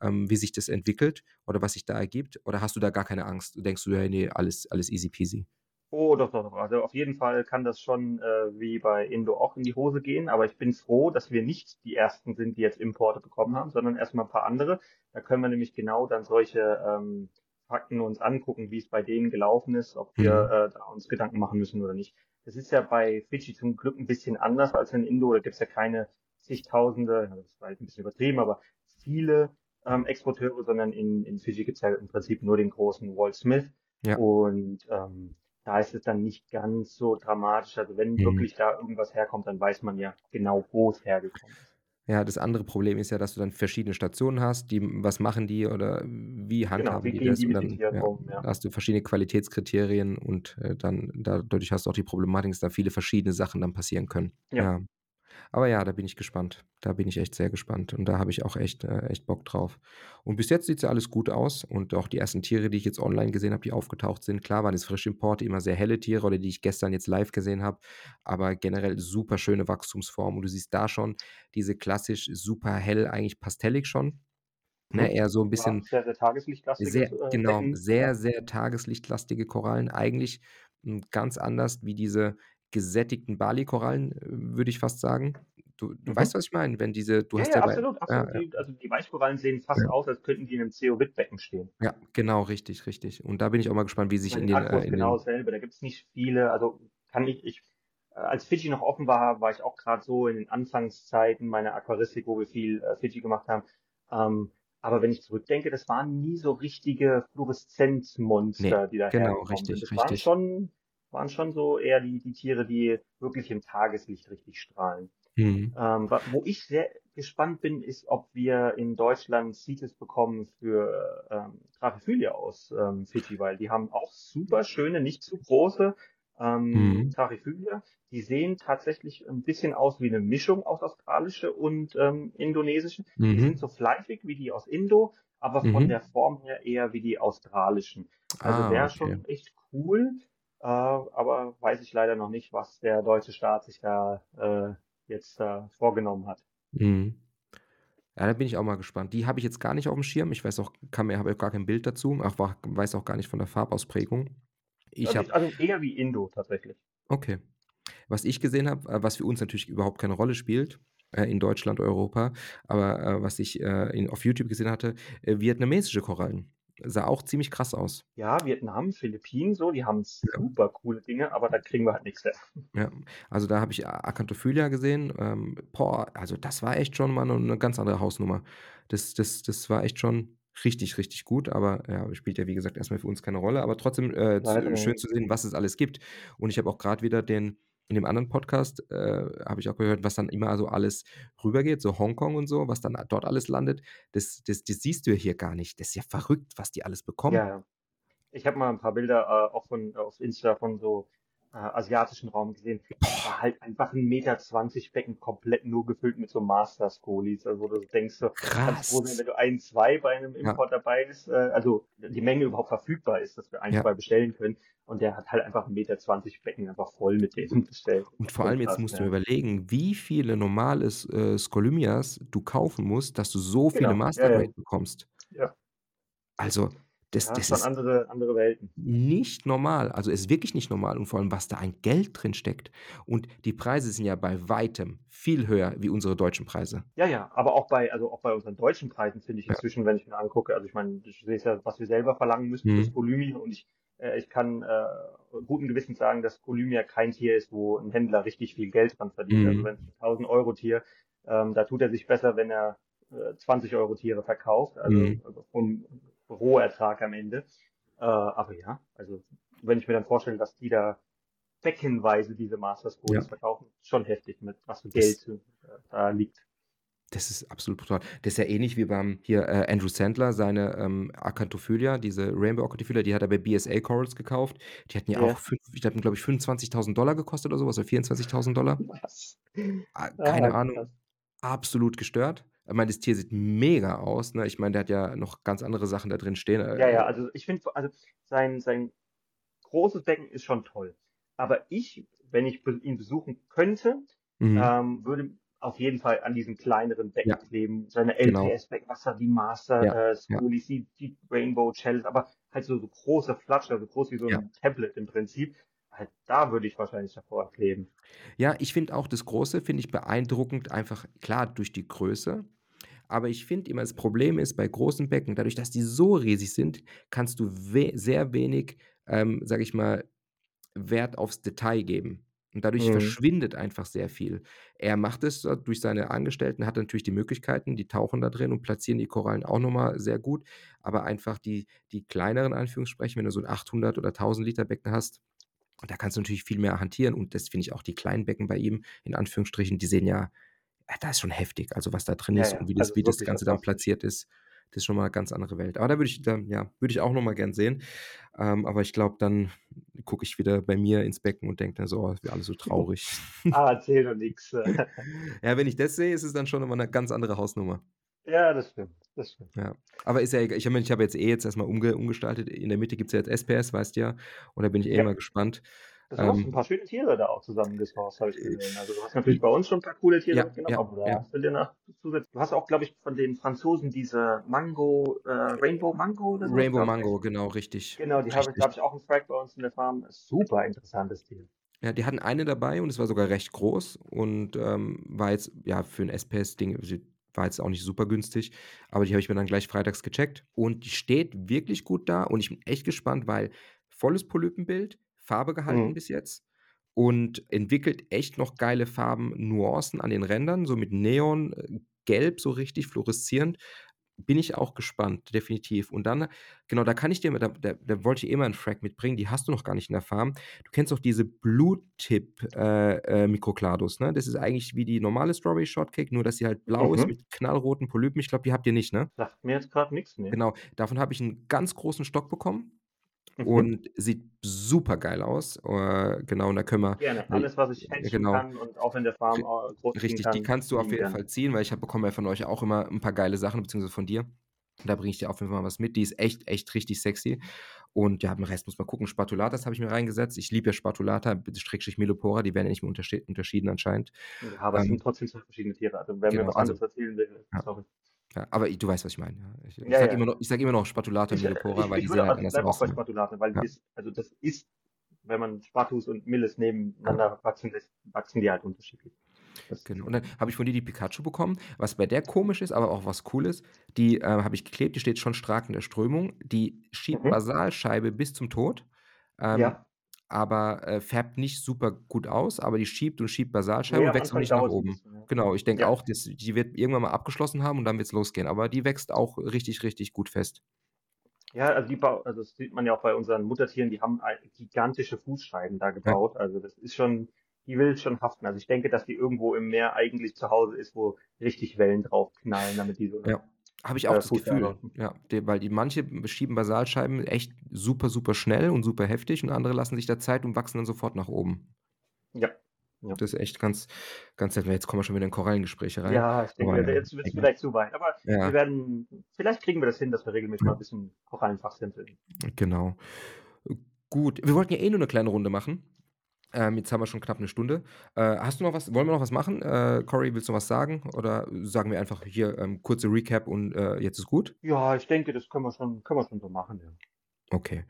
ähm, wie sich das entwickelt oder was sich da ergibt. Oder hast du da gar keine Angst? Denkst du: „Ja, ne, alles alles easy peasy?“ Oh, doch, doch, doch. Also, auf jeden Fall kann das schon, äh, wie bei Indo auch in die Hose gehen, aber ich bin froh, dass wir nicht die Ersten sind, die jetzt Importe bekommen haben, sondern erst mal 'n paar andere. Da können wir nämlich genau dann solche, ähm, Fakten uns angucken, wie's bei denen gelaufen ist, ob wir, Mhm. äh, da uns Gedanken machen müssen oder nicht. Das ist ja bei Fidschi zum Glück 'n bisschen anders als in Indo. Da gibt's ja keine Zigtausende, das ist vielleicht 'n bisschen übertrieben, aber viele, ähm, Exporteure, sondern in in Fidschi gibt's ja im Prinzip nur den großen Walt Smith Ja. und, ähm, da ist es dann nicht ganz so dramatisch. Also, wenn Mhm. wirklich da irgendwas herkommt, dann weiß man ja genau, wo's hergekommen ist. Ja, das andere Problem ist ja, dass du dann verschiedene Stationen hast, die was machen die oder wie Genau, handhaben wie die das? die Und dann, ja, um, ja. hast du verschiedene Qualitätskriterien und, äh, dann dadurch hast du auch die Problematik, dass da viele verschiedene Sachen dann passieren können. Ja. Ja. Aber ja, da bin ich gespannt. Da bin ich echt sehr gespannt und da habe ich auch echt äh, echt Bock drauf. Und bis jetzt sieht's ja alles gut aus und auch die ersten Tiere, die ich jetzt online gesehen habe, die aufgetaucht sind. Klar waren es Frischimporte, immer sehr helle Tiere oder die ich gestern jetzt live gesehen habe, aber generell super schöne Wachstumsformen. Und du siehst da schon diese klassisch super hell, eigentlich pastellig schon, ne? Eher so 'n Ja, bisschen sehr, sehr tageslichtlastiges, sehr äh, genau, sehr, sehr tageslichtlastige Korallen. Eigentlich, hm, ganz anders wie diese gesättigten Bali-Korallen, äh, würde ich fast sagen. Du du weißt, Mhm. was ich meine? Wenn diese du Ja, hast ja, ja bei absolut, ja, absolut. ja. Die also, die Weichkorallen sehen fast aus, als könnten die in 'nem Zeolithbecken stehen. Ja, genau, richtig, richtig. Und da bin ich auch mal gespannt, wie sich Bei in den äh, in genau dasselbe. Da gibt's nicht viele also, kann ich ich äh, als Fidschi noch offen war, war ich auch grad so in den Anfangszeiten meiner Aquaristik, wo wir viel, äh, Fidschi gemacht haben. Ähm, aber wenn ich zurückdenke, das waren nie so richtige Fluoreszenzmonster, die da genau, richtig, Das waren richtig. schon waren schon so eher die die Tiere, die wirklich im Tageslicht richtig strahlen. Mhm. Ähm, wo ich sehr gespannt bin, ist, ob wir in Deutschland CITES bekommen für, ähm, Trachyphylia aus, ähm, Fidschi, weil die haben auch super schöne, nicht zu große, ähm, Mhm. Trachyphylia. Die sehen tatsächlich 'n bisschen aus wie 'ne Mischung aus australische und, ähm, indonesischen. Die sind Mhm. so fleischig wie die aus Indo, aber von Mhm. der Form her eher wie die australischen. Also, Ah, wäre okay. schon echt cool, äh, aber weiß ich leider noch nicht, was der deutsche Staat sich da, äh, jetzt da vorgenommen hat. Mhm. Ja, da bin ich auch mal gespannt. Die habe ich jetzt gar nicht aufm Schirm. Ich weiß auch kann mir habe auch gar kein Bild dazu, auch wa weiß auch gar nicht von der Farbausprägung. Ich Also ich also, eher wie Indo tatsächlich. Okay. Was ich gesehen habe, äh, was für uns natürlich überhaupt keine Rolle spielt, äh, in Deutschland, Europa, aber, äh, was ich, äh, in auf YouTube gesehen hatte, äh, vietnamesische Korallen. Sah auch ziemlich krass aus. Ja, Vietnam, Philippinen so, die haben super coole Dinge, aber da kriegen wir halt nix her. *laughs* Ja, also, da habe ich A Acanthophylla gesehen, ähm, boah, also, das war echt schon mal 'ne 'ne ganz andere Hausnummer. Das das das war echt schon richtig, richtig gut, aber ja, spielt ja, wie gesagt, erst mal für uns keine Rolle, aber trotzdem, äh, schön zu sehen, was es alles gibt. Und ich habe auch grad wieder den in dem anderen Podcast, äh, habe ich auch gehört, was dann immer so alles rübergeht, so Hongkong und so, was dann dort alles landet. Das das das siehst du ja hier gar nicht. Das ist ja verrückt, was die alles Ja, bekommen. ja. Ich habe mal 'n paar Bilder, äh, auch von auf Insta von so äh, asiatischen Raum gesehen. War halt einfach ein Meter zwanzig Becken komplett nur gefüllt mit so Master-Scolis. Also wo du denkst, so, kannst froh sein, wenn du ein, zwei bei einem Import ja. dabei ist, äh, also die Menge überhaupt verfügbar ist, dass wir ein, ja. zwei bestellen können. Und der hat halt einfach ein Meter zwanzig Becken einfach voll mit denen bestellt. Und vor allem jetzt musst ja. du überlegen, wie viele normale äh, Skolumias du kaufen musst, dass du so viele genau. Master Grade bekommst. Ja. Also, das, ja, das ist andere, andere Welten. Nicht normal. Also es ist wirklich nicht normal. Und vor allem, was da ein Geld drin steckt. Und die Preise sind ja bei weitem viel höher wie unsere deutschen Preise. Ja, ja, aber auch bei, also auch bei unseren deutschen Preisen finde ich inzwischen, ja. wenn ich mir angucke, also ich meine, du siehst ja, was wir selber verlangen müssen mhm. fürs Volumia und ich, äh, ich kann äh, guten Gewissens sagen, dass Volumia kein Tier ist, wo ein Händler richtig viel Geld dran verdient. Mhm. Also wenn es ein 1000 Euro Tier, ähm, da tut er sich besser, wenn er äh, 20 Euro Tiere verkauft, also, mhm. also vom Rohertrag am Ende. Äh, aber ja, also wenn ich mir dann vorstelle, dass die da beckenweise diese Master Schools ja. verkaufen, schon heftig, mit was für Geld das, äh, da liegt. Das ist absolut brutal. Das ist ja ähnlich wie beim hier äh, Andrew Sandler, seine ähm, Acantophilia, diese Rainbow Acantophilia, die hat er bei BSA Corals gekauft. Die hatten ja, ja. auch, fünf, ich glaube, glaub ich, 25.000 Dollar gekostet oder sowas, oder 24.000 Dollar. *laughs* Was? Ah, keine ah, Ahnung. Krass. Absolut gestört. Ich meine, das Tier sieht mega aus. Ne? Ich meine, der hat ja noch ganz andere Sachen da drin stehen. Ja, ja, also ich finde, also sein, sein großes Becken ist schon toll. Aber ich, wenn ich ihn besuchen könnte, mhm. ähm, würde auf jeden Fall an diesem kleineren Becken ja. kleben. Seine LPS-Becken, was da die Master ja. äh, Schoolies, ja. die, Rainbow Chalice, aber halt so, so große Flatscher, so groß wie so ein Tablet im Prinzip halt da würde ich wahrscheinlich davor kleben. Ja, ich finde auch das Große, finde ich beeindruckend, einfach klar durch die Größe. Aber ich finde immer, das Problem ist bei großen Becken, dadurch, dass die so riesig sind, kannst du we sehr wenig, ähm, sage ich mal, Wert aufs Detail geben. Und dadurch mhm. verschwindet einfach sehr viel. Er macht es durch seine Angestellten, hat natürlich die Möglichkeiten, die tauchen da drin und platzieren die Korallen auch nochmal sehr gut. Aber einfach die, die kleineren Anführungssprechen, wenn du so ein 800 oder 1000 Liter Becken hast, da kannst du natürlich viel mehr hantieren. Und das finde ich auch die kleinen Becken bei ihm, in Anführungsstrichen, die sehen ja ja, da ist schon heftig. Also was da drin ja, ist und wie das, also wie das Ganze dann platziert ist, das ist schon mal eine ganz andere Welt. Aber da würde ich, da, ja, würde ich auch noch mal gern sehen. Ähm, aber ich glaube, dann gucke ich wieder bei mir ins Becken und denke dann so, oh, wir alle so traurig. *laughs* ah, erzähl doch nichts. *laughs* Ja, wenn ich das sehe, ist es dann schon immer eine ganz andere Hausnummer. Ja, das stimmt. Das stimmt. Ja. Aber ist ja egal. Ich, meine, ich habe jetzt eh jetzt erstmal umge umgestaltet. In der Mitte gibt es ja jetzt SPS, weißt du ja. Und da bin ich eh ja. mal gespannt. Du hast ähm, ein paar schöne Tiere da auch zusammengesourced, habe ich gesehen. Also du hast natürlich bei uns schon ein paar coole Tiere ja, mitgenommen, ja, aber da ja. hast du dir noch zusätzlich. Du hast auch, glaube ich, von den Franzosen diese Mango, äh, Rainbow Mango oder so. Rainbow Mango, genau, richtig. Genau, die habe ich, glaube ich, auch im Frag bei uns in der Farm. Super interessantes Tier. Ja, die hatten eine dabei und es war sogar recht groß und ähm, war jetzt, ja, für ein SPS-Ding, war jetzt auch nicht super günstig, aber die habe ich mir dann gleich freitags gecheckt und die steht wirklich gut da und ich bin echt gespannt, weil volles Polypenbild, Farbe gehalten mhm. bis jetzt und entwickelt echt noch geile Farben, Nuancen an den Rändern, so mit Neon, äh, Gelb, so richtig fluoreszierend. Bin ich auch gespannt, definitiv. Und dann, genau, da kann ich dir, da, da, da wollte ich immer einen Frag mitbringen, die hast du noch gar nicht in der Farm. Du kennst doch diese Blue-Tip-Mikrokladus, äh, äh, ne? Das ist eigentlich wie die normale Strawberry Shortcake, nur dass sie halt blau mhm. ist mit knallroten Polypen. Ich glaube, die habt ihr nicht, ne? Sagt mir jetzt gerade nichts, ne? Genau, davon habe ich einen ganz großen Stock bekommen. Und sieht super geil aus. Äh, genau, und da können wir. Gerne. Alles, was ich händchen genau. kann und auch in der Farm groß Richtig, kann, die kannst du auf jeden gerne. Fall ziehen, weil ich bekomme ja von euch auch immer ein paar geile Sachen, beziehungsweise von dir. Da bringe ich dir auf jeden Fall was mit. Die ist echt, echt richtig sexy. Und ja, den Rest muss man gucken. Spatulatas habe ich mir reingesetzt. Ich liebe ja Spatulata, Schrägstrich Melopora, die werden ja nicht mehr unterschieden anscheinend. Ja, aber es ähm, sind trotzdem zwei verschiedene Tiere. Also wenn genau, mir was also, anderes erzählen will, ja. sorry. Ja, aber du weißt, was ich meine. Ja. Ich, ich ja, sage ja. immer, sag immer noch Spatulata und Melopora, weil ich die sehen halt anders aus. auch bei Spatulata, weil das, also das ist, wenn man Spatus und Milles nebeneinander wachsen lässt, wachsen die halt unterschiedlich. Das genau. Und dann habe ich von dir die Pikachu bekommen, was bei der komisch ist, aber auch was cool ist. Die äh, habe ich geklebt, die steht schon stark in der Strömung. Die schiebt mhm. Basalscheibe bis zum Tod. Ähm, ja aber äh, färbt nicht super gut aus, aber die schiebt und schiebt Basalscheibe ja, und wächst auch nicht nach oben. Bisschen, ja. Genau, ich denke ja. auch, dass, die wird irgendwann mal abgeschlossen haben und dann wird es losgehen. Aber die wächst auch richtig, richtig gut fest. Ja, also, die, also das sieht man ja auch bei unseren Muttertieren, die haben gigantische Fußscheiben da gebaut. Also das ist schon, die will schon haften. Also ich denke, dass die irgendwo im Meer eigentlich zu Hause ist, wo richtig Wellen drauf knallen, damit die so. Ja. Habe ich auch äh, das Gefühl. Ja, weil die manche schieben Basalscheiben echt super, super schnell und super heftig und andere lassen sich da Zeit und wachsen dann sofort nach oben. Ja, ja. Das ist echt ganz, ganz nett. Jetzt kommen wir schon wieder in Korallengespräche rein. Ja, ich denke, aber, jetzt wird es vielleicht zu weit. Aber ja. wir werden, vielleicht kriegen wir das hin, dass wir regelmäßig mal ein bisschen Korallenfachsimpeln. Genau. Gut, wir wollten ja eh nur eine kleine Runde machen. Ähm, jetzt haben wir schon knapp eine Stunde. Äh, hast du noch was, wollen wir noch was machen? Äh, Cory, willst du noch was sagen? Oder sagen wir einfach hier ähm, kurze Recap und äh, jetzt ist gut? Ja, ich denke, das können wir schon, können wir schon so machen, ja. Okay.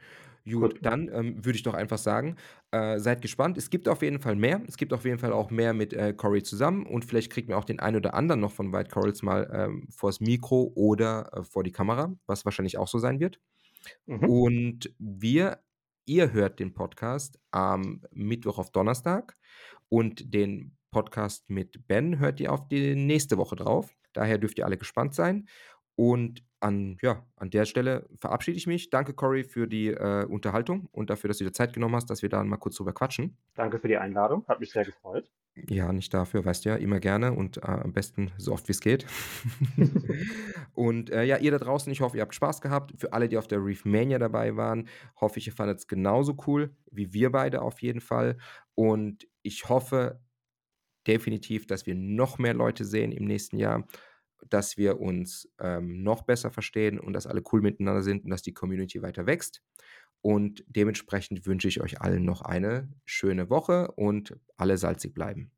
Gut, dann ähm, würde ich doch einfach sagen, äh, seid gespannt. Es gibt auf jeden Fall mehr. Es gibt auf jeden Fall auch mehr mit äh, Cory zusammen und vielleicht kriegt man auch den einen oder anderen noch von White Corals mal ähm, vors Mikro oder äh, vor die Kamera, was wahrscheinlich auch so sein wird. Mhm. Und wir, ihr hört den Podcast am Mittwoch auf Donnerstag und den Podcast mit Ben hört ihr auf die nächste Woche drauf. Daher dürft ihr alle gespannt sein. Und an, ja, an der Stelle verabschiede ich mich. Danke, Cory, für die äh, Unterhaltung und dafür, dass du dir Zeit genommen hast, dass wir da mal kurz drüber quatschen. Danke für die Einladung, hat mich sehr gefreut. Ja, nicht dafür, weißt du ja, immer gerne und äh, am besten so oft wie es geht. *laughs* *laughs* und äh, ja, ihr da draußen, ich hoffe, ihr habt Spaß gehabt. Für alle, die auf der Reef Mania dabei waren, hoffe ich, ihr fandet es genauso cool wie wir beide auf jeden Fall. Und ich hoffe definitiv, dass wir noch mehr Leute sehen im nächsten Jahr dass wir uns ähm, noch besser verstehen und dass alle cool miteinander sind und dass die Community weiter wächst. Und dementsprechend wünsche ich euch allen noch eine schöne Woche und alle salzig bleiben.